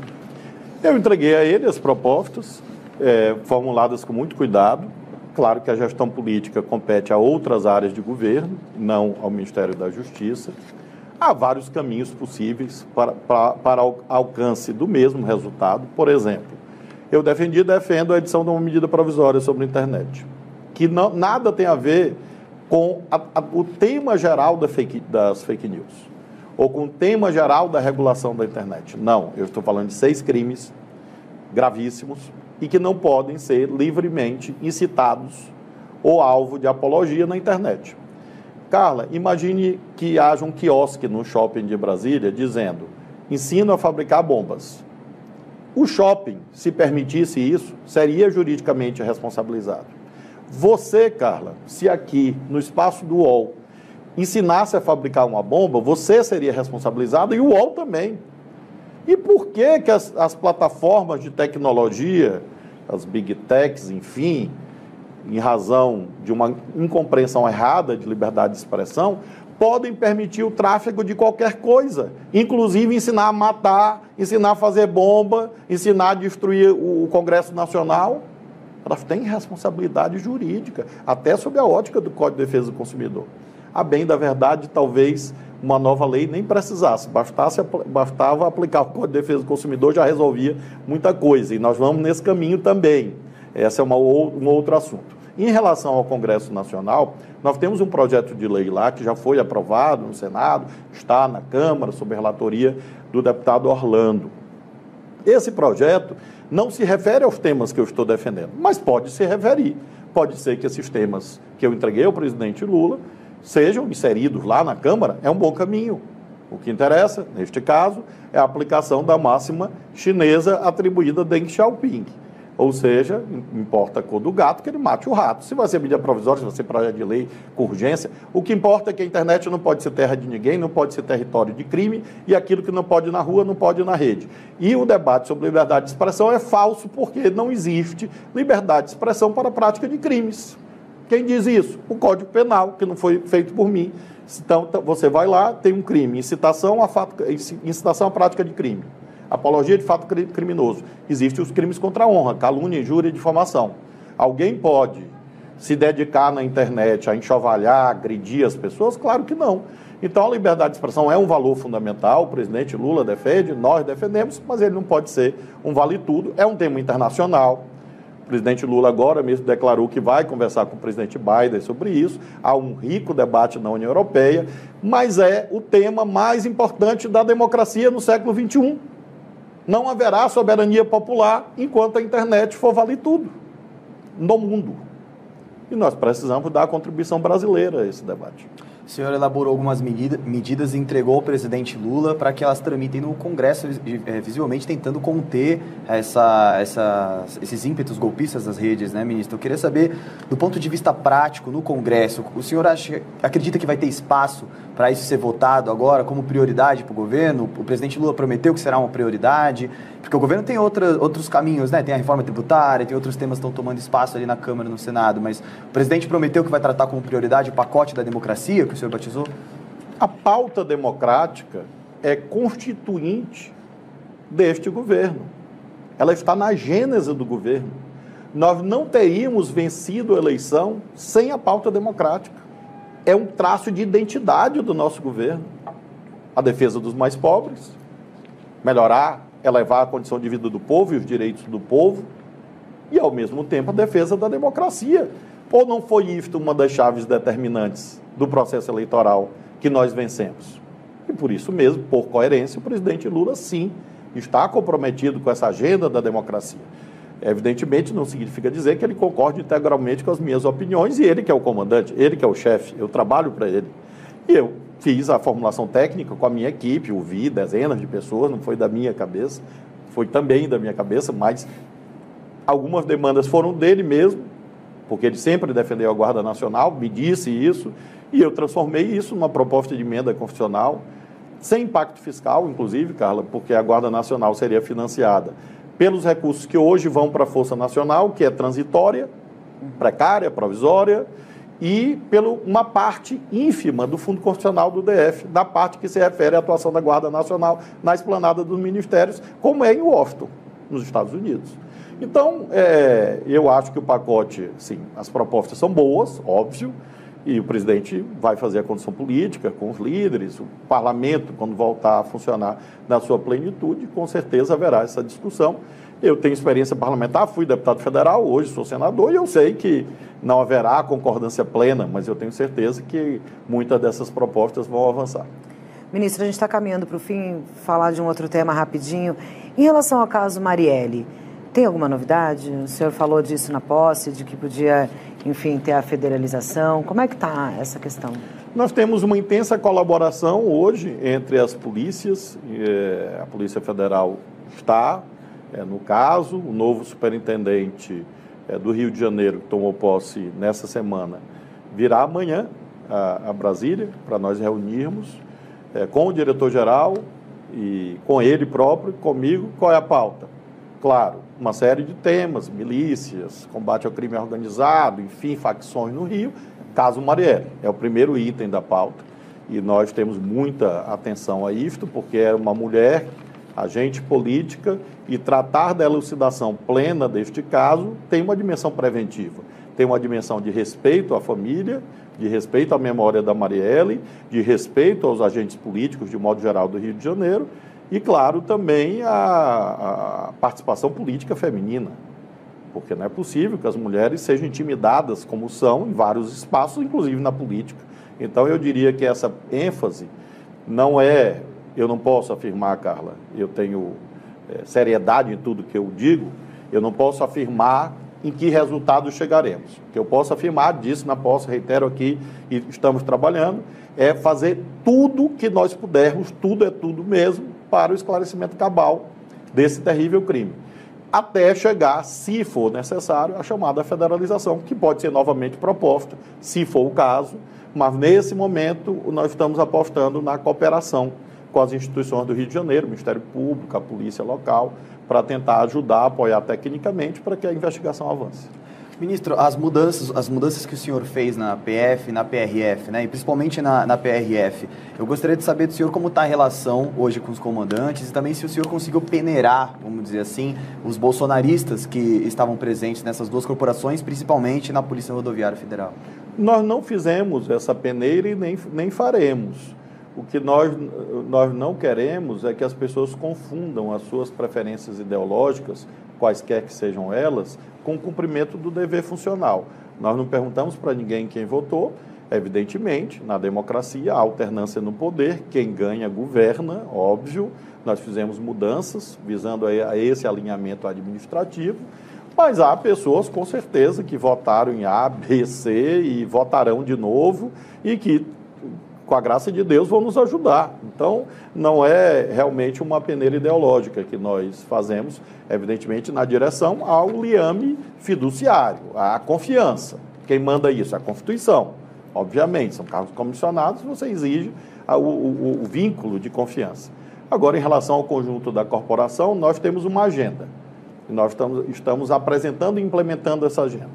Eu entreguei a ele as propostas, é, formuladas com muito cuidado. Claro que a gestão política compete a outras áreas de governo, não ao Ministério da Justiça. Há vários caminhos possíveis para, para, para alcance do mesmo resultado. Por exemplo, eu defendi e defendo a edição de uma medida provisória sobre a internet, que não, nada tem a ver com a, a, o tema geral da fake, das fake news ou com o tema geral da regulação da internet. Não, eu estou falando de seis crimes gravíssimos e que não podem ser livremente incitados ou alvo de apologia na internet. Carla, imagine que haja um quiosque no shopping de Brasília dizendo: ensino a fabricar bombas. O shopping, se permitisse isso, seria juridicamente responsabilizado. Você, Carla, se aqui no espaço do UOL ensinasse a fabricar uma bomba, você seria responsabilizado e o UOL também. E por que, que as, as plataformas de tecnologia, as big techs, enfim, em razão de uma incompreensão errada de liberdade de expressão, podem permitir o tráfego de qualquer coisa, inclusive ensinar a matar, ensinar a fazer bomba, ensinar a destruir o Congresso Nacional. Elas têm responsabilidade jurídica, até sob a ótica do Código de Defesa do Consumidor. A bem da verdade, talvez uma nova lei nem precisasse, bastasse, bastava aplicar o Código de Defesa do Consumidor, já resolvia muita coisa. E nós vamos nesse caminho também. Esse é uma, um outro assunto. Em relação ao Congresso Nacional, nós temos um projeto de lei lá que já foi aprovado no Senado, está na Câmara, sob relatoria do deputado Orlando. Esse projeto não se refere aos temas que eu estou defendendo, mas pode se referir. Pode ser que esses temas que eu entreguei ao presidente Lula sejam inseridos lá na Câmara, é um bom caminho. O que interessa, neste caso, é a aplicação da máxima chinesa atribuída a Deng Xiaoping. Ou seja, importa a cor do gato que ele mate o rato. Se vai ser medida provisória, se vai ser projeto de lei com urgência, o que importa é que a internet não pode ser terra de ninguém, não pode ser território de crime, e aquilo que não pode na rua não pode na rede. E o debate sobre liberdade de expressão é falso porque não existe liberdade de expressão para a prática de crimes. Quem diz isso? O Código Penal, que não foi feito por mim. Então, você vai lá, tem um crime, incitação a, fato, incitação à prática de crime, apologia de fato criminoso. Existem os crimes contra a honra, calúnia, injúria e difamação. Alguém pode se dedicar na internet a enxovalhar, agredir as pessoas? Claro que não. Então, a liberdade de expressão é um valor fundamental, o presidente Lula defende, nós defendemos, mas ele não pode ser um vale-tudo. É um tema internacional, presidente Lula agora mesmo declarou que vai conversar com o presidente Biden sobre isso. Há um rico debate na União Europeia, mas é o tema mais importante da democracia no século XXI. Não haverá soberania popular enquanto a internet for valer tudo no mundo. E nós precisamos dar a contribuição brasileira a esse debate. O senhor elaborou algumas medida, medidas e entregou ao presidente Lula para que elas tramitem no Congresso, é, visivelmente tentando conter essa, essa, esses ímpetos golpistas das redes, né, ministro? Eu queria saber, do ponto de vista prático, no Congresso, o senhor acha, acredita que vai ter espaço para isso ser votado agora como prioridade para o governo? O presidente Lula prometeu que será uma prioridade, porque o governo tem outra, outros caminhos, né? Tem a reforma tributária, tem outros temas que estão tomando espaço ali na Câmara no Senado, mas o presidente prometeu que vai tratar como prioridade o pacote da democracia, que o senhor batizou? A pauta democrática é constituinte deste governo. Ela está na gênese do governo. Nós não teríamos vencido a eleição sem a pauta democrática. É um traço de identidade do nosso governo. A defesa dos mais pobres, melhorar, elevar a condição de vida do povo e os direitos do povo, e, ao mesmo tempo, a defesa da democracia. Ou não foi isto uma das chaves determinantes do processo eleitoral que nós vencemos? E por isso mesmo, por coerência, o presidente Lula, sim, está comprometido com essa agenda da democracia. Evidentemente, não significa dizer que ele concorde integralmente com as minhas opiniões e ele que é o comandante, ele que é o chefe, eu trabalho para ele. E eu fiz a formulação técnica com a minha equipe, ouvi dezenas de pessoas, não foi da minha cabeça, foi também da minha cabeça, mas algumas demandas foram dele mesmo, porque ele sempre defendeu a Guarda Nacional, me disse isso, e eu transformei isso numa proposta de emenda constitucional, sem impacto fiscal, inclusive, Carla, porque a Guarda Nacional seria financiada pelos recursos que hoje vão para a Força Nacional, que é transitória, precária, provisória, e pelo uma parte ínfima do Fundo Constitucional do DF, da parte que se refere à atuação da Guarda Nacional na esplanada dos ministérios, como é em Washington, nos Estados Unidos. Então, é, eu acho que o pacote, sim, as propostas são boas, óbvio, e o presidente vai fazer a condição política com os líderes, o parlamento, quando voltar a funcionar na sua plenitude, com certeza haverá essa discussão. Eu tenho experiência parlamentar, fui deputado federal, hoje sou senador, e eu sei que não haverá concordância plena, mas eu tenho certeza que muitas dessas propostas vão avançar. Ministro, a gente está caminhando para o fim, falar de um outro tema rapidinho. Em relação ao caso Marielle, tem alguma novidade? O senhor falou disso na posse, de que podia, enfim, ter a federalização. Como é que está essa questão? Nós temos uma intensa colaboração hoje entre as polícias. Eh, a Polícia Federal está é, no caso. O novo superintendente é, do Rio de Janeiro, que tomou posse nessa semana, virá amanhã a, a Brasília para nós reunirmos é, com o diretor-geral e com ele próprio, comigo, qual é a pauta. Claro, uma série de temas, milícias, combate ao crime organizado, enfim, facções no Rio. Caso Marielle, é o primeiro item da pauta. E nós temos muita atenção a isto, porque é uma mulher, agente política, e tratar da elucidação plena deste caso tem uma dimensão preventiva. Tem uma dimensão de respeito à família, de respeito à memória da Marielle, de respeito aos agentes políticos, de modo geral, do Rio de Janeiro, e, claro, também a, a participação política feminina, porque não é possível que as mulheres sejam intimidadas como são em vários espaços, inclusive na política. Então, eu diria que essa ênfase não é, eu não posso afirmar, Carla, eu tenho é, seriedade em tudo que eu digo, eu não posso afirmar em que resultado chegaremos. O que eu posso afirmar, disse na posse, reitero aqui, e estamos trabalhando, é fazer tudo que nós pudermos, tudo é tudo mesmo, para o esclarecimento cabal desse terrível crime. Até chegar, se for necessário, a chamada federalização, que pode ser novamente proposta, se for o caso, mas nesse momento nós estamos apostando na cooperação com as instituições do Rio de Janeiro, o Ministério Público, a Polícia Local, para tentar ajudar, apoiar tecnicamente para que a investigação avance. Ministro, as mudanças, as mudanças que o senhor fez na PF, na PRF, né, e principalmente na, na PRF, eu gostaria de saber do senhor como está a relação hoje com os comandantes e também se o senhor conseguiu peneirar, vamos dizer assim, os bolsonaristas que estavam presentes nessas duas corporações, principalmente na Polícia Rodoviária Federal. Nós não fizemos essa peneira e nem, nem faremos. O que nós, nós não queremos é que as pessoas confundam as suas preferências ideológicas, quaisquer que sejam elas, com o cumprimento do dever funcional. Nós não perguntamos para ninguém quem votou, evidentemente, na democracia, a alternância no poder, quem ganha governa, óbvio. Nós fizemos mudanças visando a esse alinhamento administrativo, mas há pessoas, com certeza, que votaram em A, B, C e votarão de novo e que com a graça de Deus, vão nos ajudar. Então, não é realmente uma peneira ideológica que nós fazemos, evidentemente, na direção ao liame fiduciário, à confiança. Quem manda isso? A Constituição. Obviamente, são cargos comissionados, você exige o, o, o vínculo de confiança. Agora, em relação ao conjunto da corporação, nós temos uma agenda. E nós estamos, estamos apresentando e implementando essa agenda.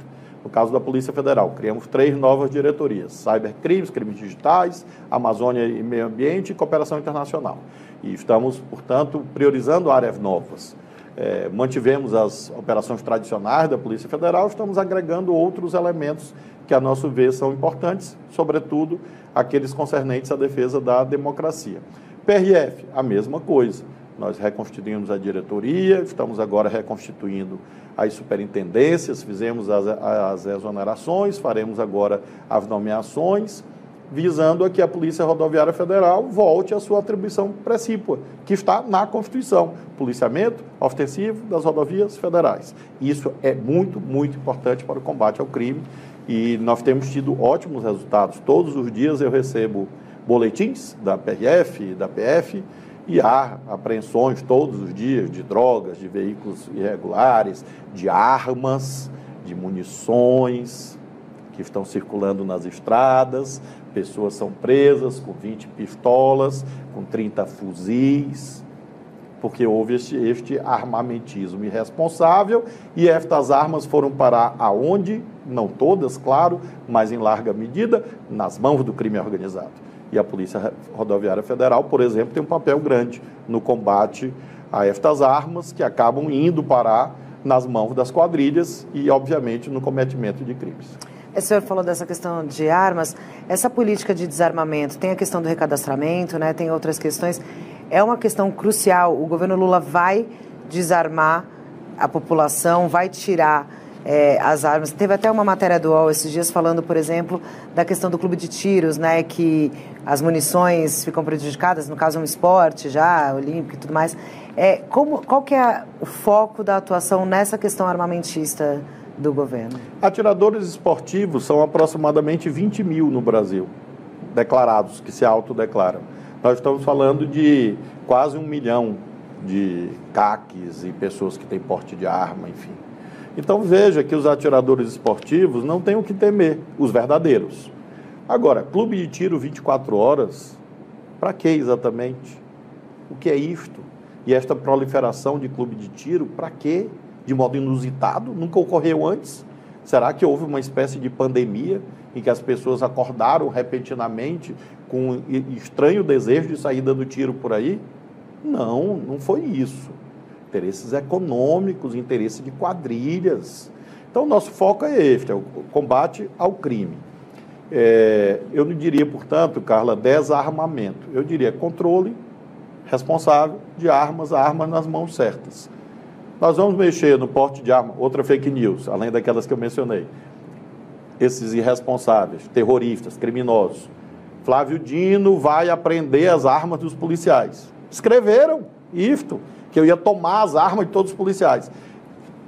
No caso da Polícia Federal, criamos três novas diretorias: cybercrimes, crimes digitais, Amazônia e Meio Ambiente e cooperação internacional. E estamos, portanto, priorizando áreas novas. É, mantivemos as operações tradicionais da Polícia Federal, estamos agregando outros elementos que, a nosso ver, são importantes, sobretudo aqueles concernentes à defesa da democracia. PRF, a mesma coisa. Nós reconstituímos a diretoria, estamos agora reconstituindo as superintendências, fizemos as, as exonerações, faremos agora as nomeações, visando a que a Polícia Rodoviária Federal volte à sua atribuição precípua, que está na Constituição, policiamento ostensivo das rodovias federais. Isso é muito, muito importante para o combate ao crime e nós temos tido ótimos resultados. Todos os dias eu recebo boletins da PRF, da PF, e há apreensões todos os dias de drogas, de veículos irregulares, de armas, de munições que estão circulando nas estradas. Pessoas são presas com 20 pistolas, com 30 fuzis, porque houve este, este armamentismo irresponsável e estas armas foram parar aonde? Não todas, claro, mas em larga medida, nas mãos do crime organizado. E a Polícia Rodoviária Federal, por exemplo, tem um papel grande no combate a estas armas que acabam indo parar nas mãos das quadrilhas e, obviamente, no cometimento de crimes. O senhor falou dessa questão de armas. Essa política de desarmamento tem a questão do recadastramento, né? tem outras questões. É uma questão crucial. O governo Lula vai desarmar a população, vai tirar é, as armas. Teve até uma matéria do UOL esses dias falando, por exemplo, da questão do clube de tiros, né, que as munições ficam prejudicadas, no caso é um esporte já, olímpico e tudo mais. É, como, qual que é o foco da atuação nessa questão armamentista do governo? Atiradores esportivos são aproximadamente 20 mil no Brasil, declarados, que se autodeclaram. Nós estamos falando de quase um milhão de CACs e pessoas que têm porte de arma, enfim. Então veja que os atiradores esportivos não têm o que temer, os verdadeiros. Agora, clube de tiro 24 horas, para que exatamente? O que é isto? E esta proliferação de clube de tiro, para quê? De modo inusitado? Nunca ocorreu antes? Será que houve uma espécie de pandemia em que as pessoas acordaram repentinamente com um estranho desejo de sair dando tiro por aí? Não, não foi isso interesses econômicos, interesses de quadrilhas. Então, nosso foco é este, é o combate ao crime. É, eu não diria, portanto, Carla, desarmamento. Eu diria controle responsável de armas, armas nas mãos certas. Nós vamos mexer no porte de arma, outra fake news, além daquelas que eu mencionei. Esses irresponsáveis, terroristas, criminosos. Flávio Dino vai apreender as armas dos policiais. Escreveram isto que eu ia tomar as armas de todos os policiais.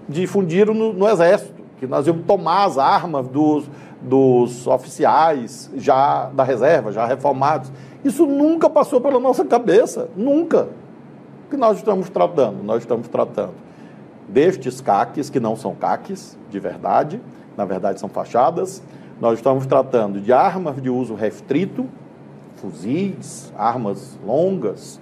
Difundiram no, no Exército, que nós íamos tomar as armas dos, dos oficiais já da reserva, já reformados. Isso nunca passou pela nossa cabeça, nunca. O que nós estamos tratando? Nós estamos tratando destes caques, que não são caques de verdade, na verdade são fachadas. Nós estamos tratando de armas de uso restrito, fuzis, armas longas,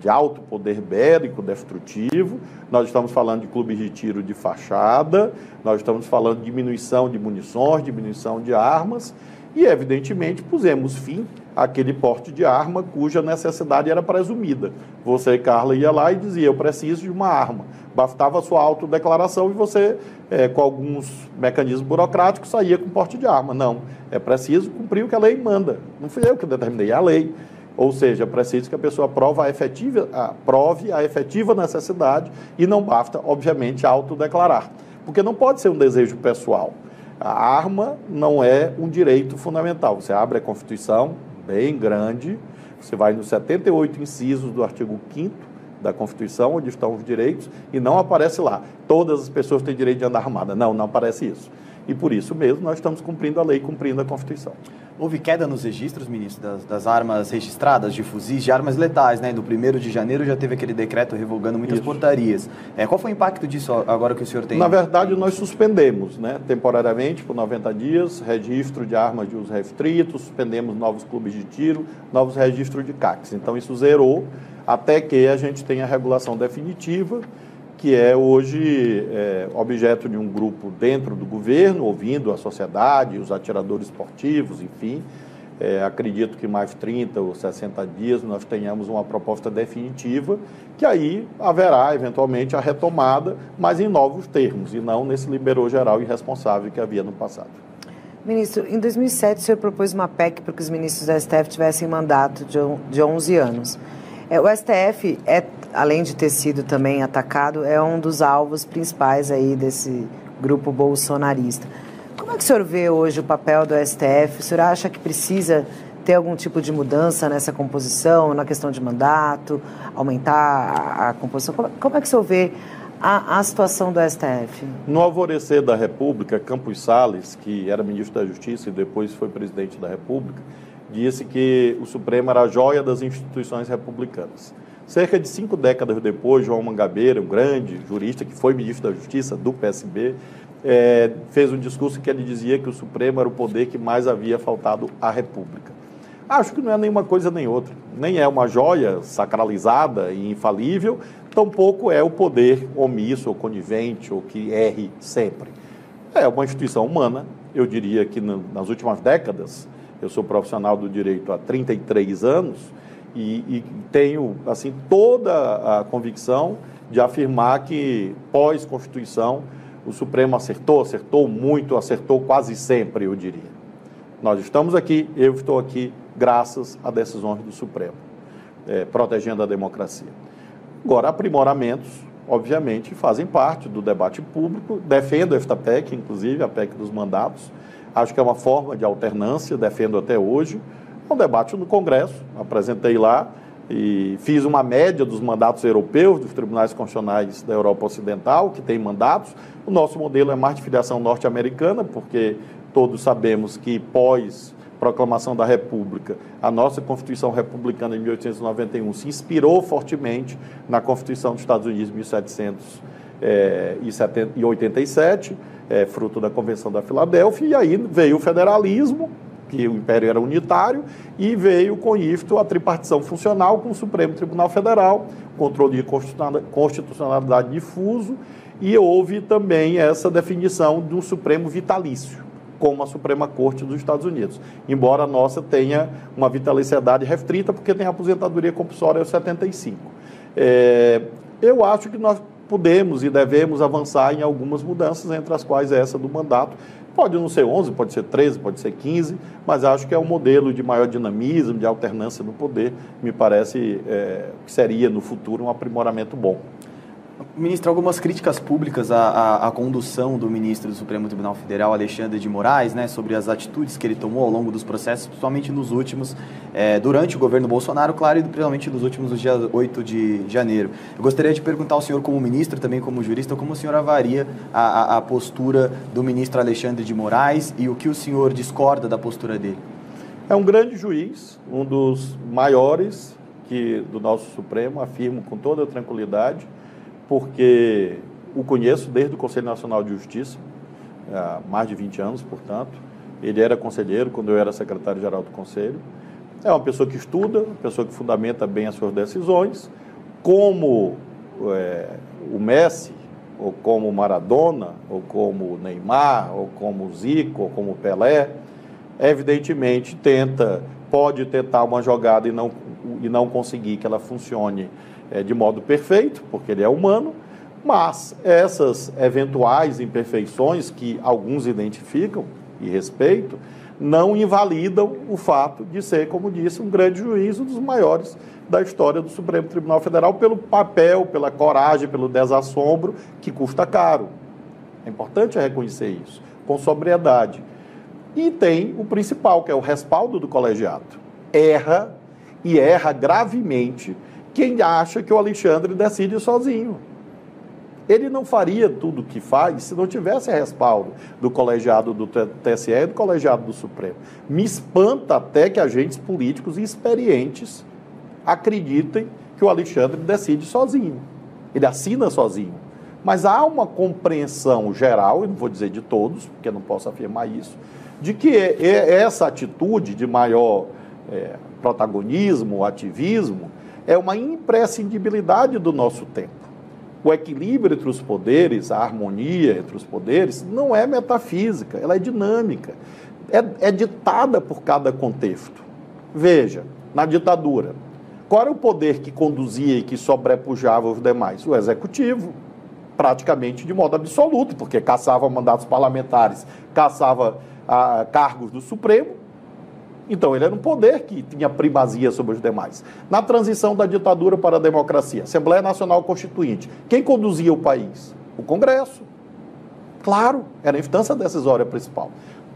de alto poder bélico destrutivo, nós estamos falando de clubes de tiro de fachada, nós estamos falando de diminuição de munições, diminuição de armas, e evidentemente pusemos fim àquele porte de arma cuja necessidade era presumida. Você, Carla, ia lá e dizia: Eu preciso de uma arma. Bastava a sua autodeclaração e você, é, com alguns mecanismos burocráticos, saía com porte de arma. Não, é preciso cumprir o que a lei manda. Não fui eu que determinei, é a lei. Ou seja, preciso que a pessoa prove a efetiva, a, prove a efetiva necessidade e não basta, obviamente, autodeclarar. Porque não pode ser um desejo pessoal. A arma não é um direito fundamental. Você abre a Constituição, bem grande, você vai nos 78 incisos do artigo 5 da Constituição, onde estão os direitos, e não aparece lá. Todas as pessoas têm direito de andar armada. Não, não aparece isso. E por isso mesmo nós estamos cumprindo a lei, cumprindo a Constituição. Houve queda nos registros, ministro, das, das, armas registradas, de fuzis, de armas letais, né? No 1 de janeiro já teve aquele decreto revogando muitas Isso. portarias. É, qual foi o impacto disso agora que o senhor tem? Na verdade, nós suspendemos, né, temporariamente, por 90 dias, registro de armas de uso restrito, suspendemos novos clubes de tiro, novos registros de CACs. Então, isso zerou até que a gente tenha a regulação definitiva que é hoje é, objeto de um grupo dentro do governo, ouvindo a sociedade, os atiradores esportivos, enfim. É, acredito que mais 30 ou 60 dias nós tenhamos uma proposta definitiva, que aí haverá eventualmente a retomada, mas em novos termos, e não nesse liberou geral irresponsável que havia no passado. Ministro, em 2007 o senhor propôs uma PEC para que os ministros da STF tivessem mandato de 11 anos. É, o STF, é, além de ter sido também atacado, é um dos alvos principais aí desse grupo bolsonarista. Como é que o senhor vê hoje o papel do STF? O senhor acha que precisa ter algum tipo de mudança nessa composição, na questão de mandato, aumentar a, composição? Como, é que o senhor vê a, a, situação do STF? No alvorecer da República, Campos Salles, que era ministro da Justiça e depois foi presidente da República, disse que o Supremo era a joia das instituições republicanas. Cerca de cinco décadas depois, João Mangabeira, um grande jurista que foi ministro da Justiça do PSB, é, fez um discurso que ele dizia que o Supremo era o poder que mais havia faltado à República. Acho que não é nenhuma coisa nem outra. Nem é uma joia sacralizada e infalível, tampouco é o poder omisso ou conivente ou que erre sempre. É uma instituição humana, eu diria que nas últimas décadas, eu sou profissional do direito há 33 anos e, e tenho assim toda a convicção de afirmar que pós-Constituição o Supremo acertou, acertou muito, acertou quase sempre, eu diria. Nós estamos aqui, eu estou aqui, graças a decisões do Supremo, é, protegendo a democracia. Agora, aprimoramentos, obviamente, fazem parte do debate público, defendo esta PEC, inclusive, a PEC dos mandatos, Acho que é uma forma de alternância, defendo até hoje. Um debate no Congresso, apresentei lá e fiz uma média dos mandatos europeus, dos tribunais constitucionais da Europa Ocidental, que tem mandatos. O nosso modelo é mais de filiação norte-americana, porque todos sabemos que pós proclamação da República, a nossa Constituição Republicana de 1891 se inspirou fortemente na Constituição dos Estados Unidos de 1787 é, fruto da Convenção da Filadélfia, e aí veio o federalismo, que o Império era unitário, e veio com isto a tripartição funcional com o Supremo Tribunal Federal, controle de constitucionalidade difuso, e houve também essa definição do Supremo vitalício, como a Suprema Corte dos Estados Unidos. Embora a nossa tenha uma vitaliciedade restrita, porque tem aposentadoria compulsória aos 75. É, eu acho que nós podemos e devemos avançar em algumas mudanças, entre as quais essa do mandato. Pode não ser 11, pode ser 13, pode ser 15, mas acho que é um modelo de maior dinamismo, de alternância no poder, me parece é, que seria no futuro um aprimoramento bom. Ministro, algumas críticas públicas à, à, à, condução do ministro do Supremo Tribunal Federal, Alexandre de Moraes, né, sobre as atitudes que ele tomou ao longo dos processos, principalmente nos últimos, é, durante o governo Bolsonaro, claro, e principalmente nos últimos, no dia 8 de janeiro. Eu gostaria de perguntar ao senhor, como ministro, também como jurista, como o senhor avaria a, a postura do ministro Alexandre de Moraes e o que o senhor discorda da postura dele? É um grande juiz, um dos maiores que do nosso Supremo, afirmo com toda a tranquilidade porque o conheço desde o Conselho Nacional de Justiça, há mais de 20 anos, portanto. Ele era conselheiro quando eu era secretário-geral do Conselho. É uma pessoa que estuda, uma pessoa que fundamenta bem as suas decisões. Como é, o Messi, ou como Maradona, ou como Neymar, ou como Zico, ou como Pelé, evidentemente tenta, pode tentar uma jogada e não, e não conseguir que ela funcione é, de modo perfeito, porque ele é humano, mas essas eventuais imperfeições que alguns identificam e respeito, não invalidam o fato de ser, como disse, um grande juiz, um dos maiores da história do Supremo Tribunal Federal, pelo papel, pela coragem, pelo desassombro, que custa caro. É importante reconhecer isso, com sobriedade. E tem o principal, que é o respaldo do colegiado. Erra, e erra gravemente, quem acha que o Alexandre decide sozinho. Ele não faria tudo o que faz se não tivesse respaldo do colegiado do TSE e do colegiado do Supremo. Me espanta até que agentes políticos experientes acreditem que o Alexandre decide sozinho. Ele assina sozinho. Mas há uma compreensão geral, eu não vou dizer de todos, porque não posso afirmar isso, de que essa atitude de maior é, protagonismo, ativismo, é uma imprescindibilidade do nosso tempo. O equilíbrio entre os poderes, a harmonia entre os poderes, não é metafísica, ela é dinâmica. É, é ditada por cada contexto. Veja, na ditadura, qual era o poder que conduzia e que sobrepujava os demais? O executivo, praticamente de modo absoluto, porque caçava mandatos parlamentares, caçava ah, cargos do Supremo. Então, ele era um poder que tinha primazia sobre os demais. Na transição da ditadura para a democracia, Assembleia Nacional Constituinte, quem conduzia o país? O Congresso. Claro, era a instância decisória principal.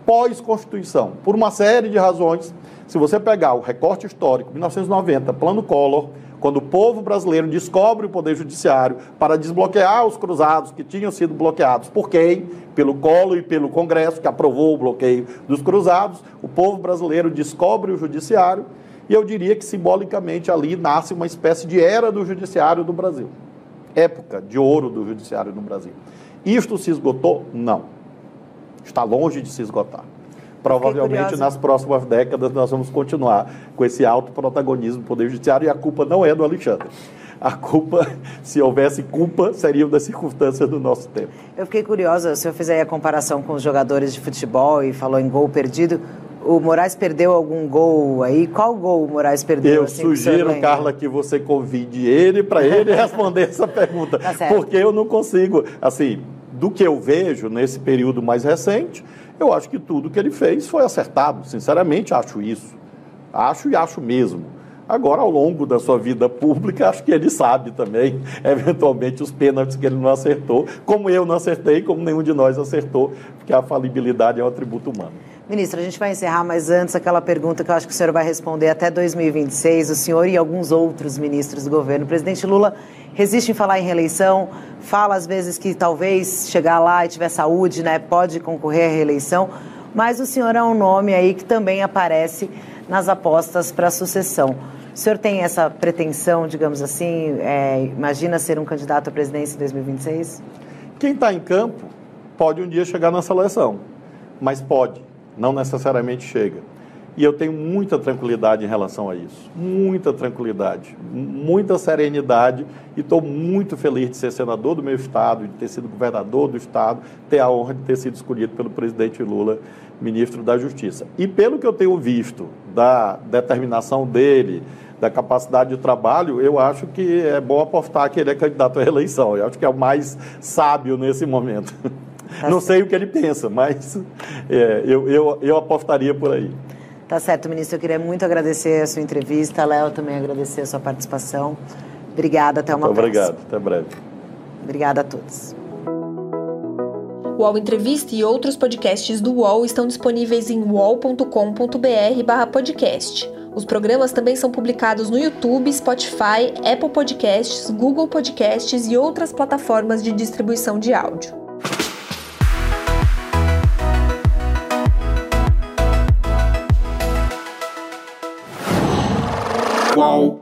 Pós-Constituição, por uma série de razões, se você pegar o recorte histórico, 1990, Plano Collor, quando o povo brasileiro descobre o Poder Judiciário para desbloquear os cruzados que tinham sido bloqueados por quem? Pelo Collor e pelo Congresso, que aprovou o bloqueio dos cruzados, o povo brasileiro descobre o Judiciário e eu diria que simbolicamente ali nasce uma espécie de era do Judiciário do Brasil. Época de ouro do Judiciário no Brasil. Isto se esgotou? Não. Está longe de se esgotar. Provavelmente nas próximas décadas nós vamos continuar com esse alto protagonismo do Poder Judiciário e a culpa não é do Alexandre. A culpa, se houvesse culpa, seria das circunstâncias do nosso tempo. Eu fiquei curiosa, senhor fez aí a comparação com os jogadores de futebol e falou em gol perdido. O Moraes perdeu algum gol aí? Qual gol o Moraes perdeu? Eu assim, sugiro, Carla, que você convide ele para ele responder essa pergunta. Tá porque eu não consigo, assim, do que eu vejo nesse período mais recente, eu acho que tudo que ele fez foi acertado. Sinceramente, acho isso. Acho e acho mesmo. Agora, ao longo da sua vida pública, acho que ele sabe também, eventualmente, os pênaltis que ele não acertou, como eu não acertei, como nenhum de nós acertou, porque a falibilidade é um atributo humano. Ministro, a gente vai encerrar, mas antes aquela pergunta que eu acho que o senhor vai responder até 2026, o senhor e alguns outros ministros do governo. O presidente Lula resiste em falar em reeleição, fala às vezes que talvez chegar lá e tiver saúde, né, pode concorrer à reeleição, mas o senhor é um nome aí que também aparece nas apostas para a sucessão. O senhor tem essa pretensão, digamos assim, é, imagina ser um candidato à presidência em 2026? Quem está em campo pode um dia chegar na seleção, mas pode não necessariamente chega. E eu tenho muita tranquilidade em relação a isso. Muita tranquilidade, muita serenidade. E estou muito feliz de ser senador do meu estado, de ter sido governador do estado, ter a honra de ter sido escolhido pelo presidente Lula, ministro da Justiça. E pelo que eu tenho visto da determinação dele, da capacidade de trabalho, eu acho que é bom apostar que ele é candidato à reeleição. Eu acho que é o mais sábio nesse momento. Tá Não sei o que ele pensa, mas é, eu, eu, eu apostaria por aí. Tá certo, ministro. Eu queria muito agradecer a sua entrevista. Léo, também agradecer a sua participação. Obrigada, até uma muito próxima. Obrigado, até breve. Obrigada a todos. O UOL Entrevista e outros podcasts do UOL estão disponíveis em wallcombr podcast. Os programas também são publicados no YouTube, Spotify, Apple Podcasts, Google Podcasts e outras plataformas de distribuição de áudio. Qual?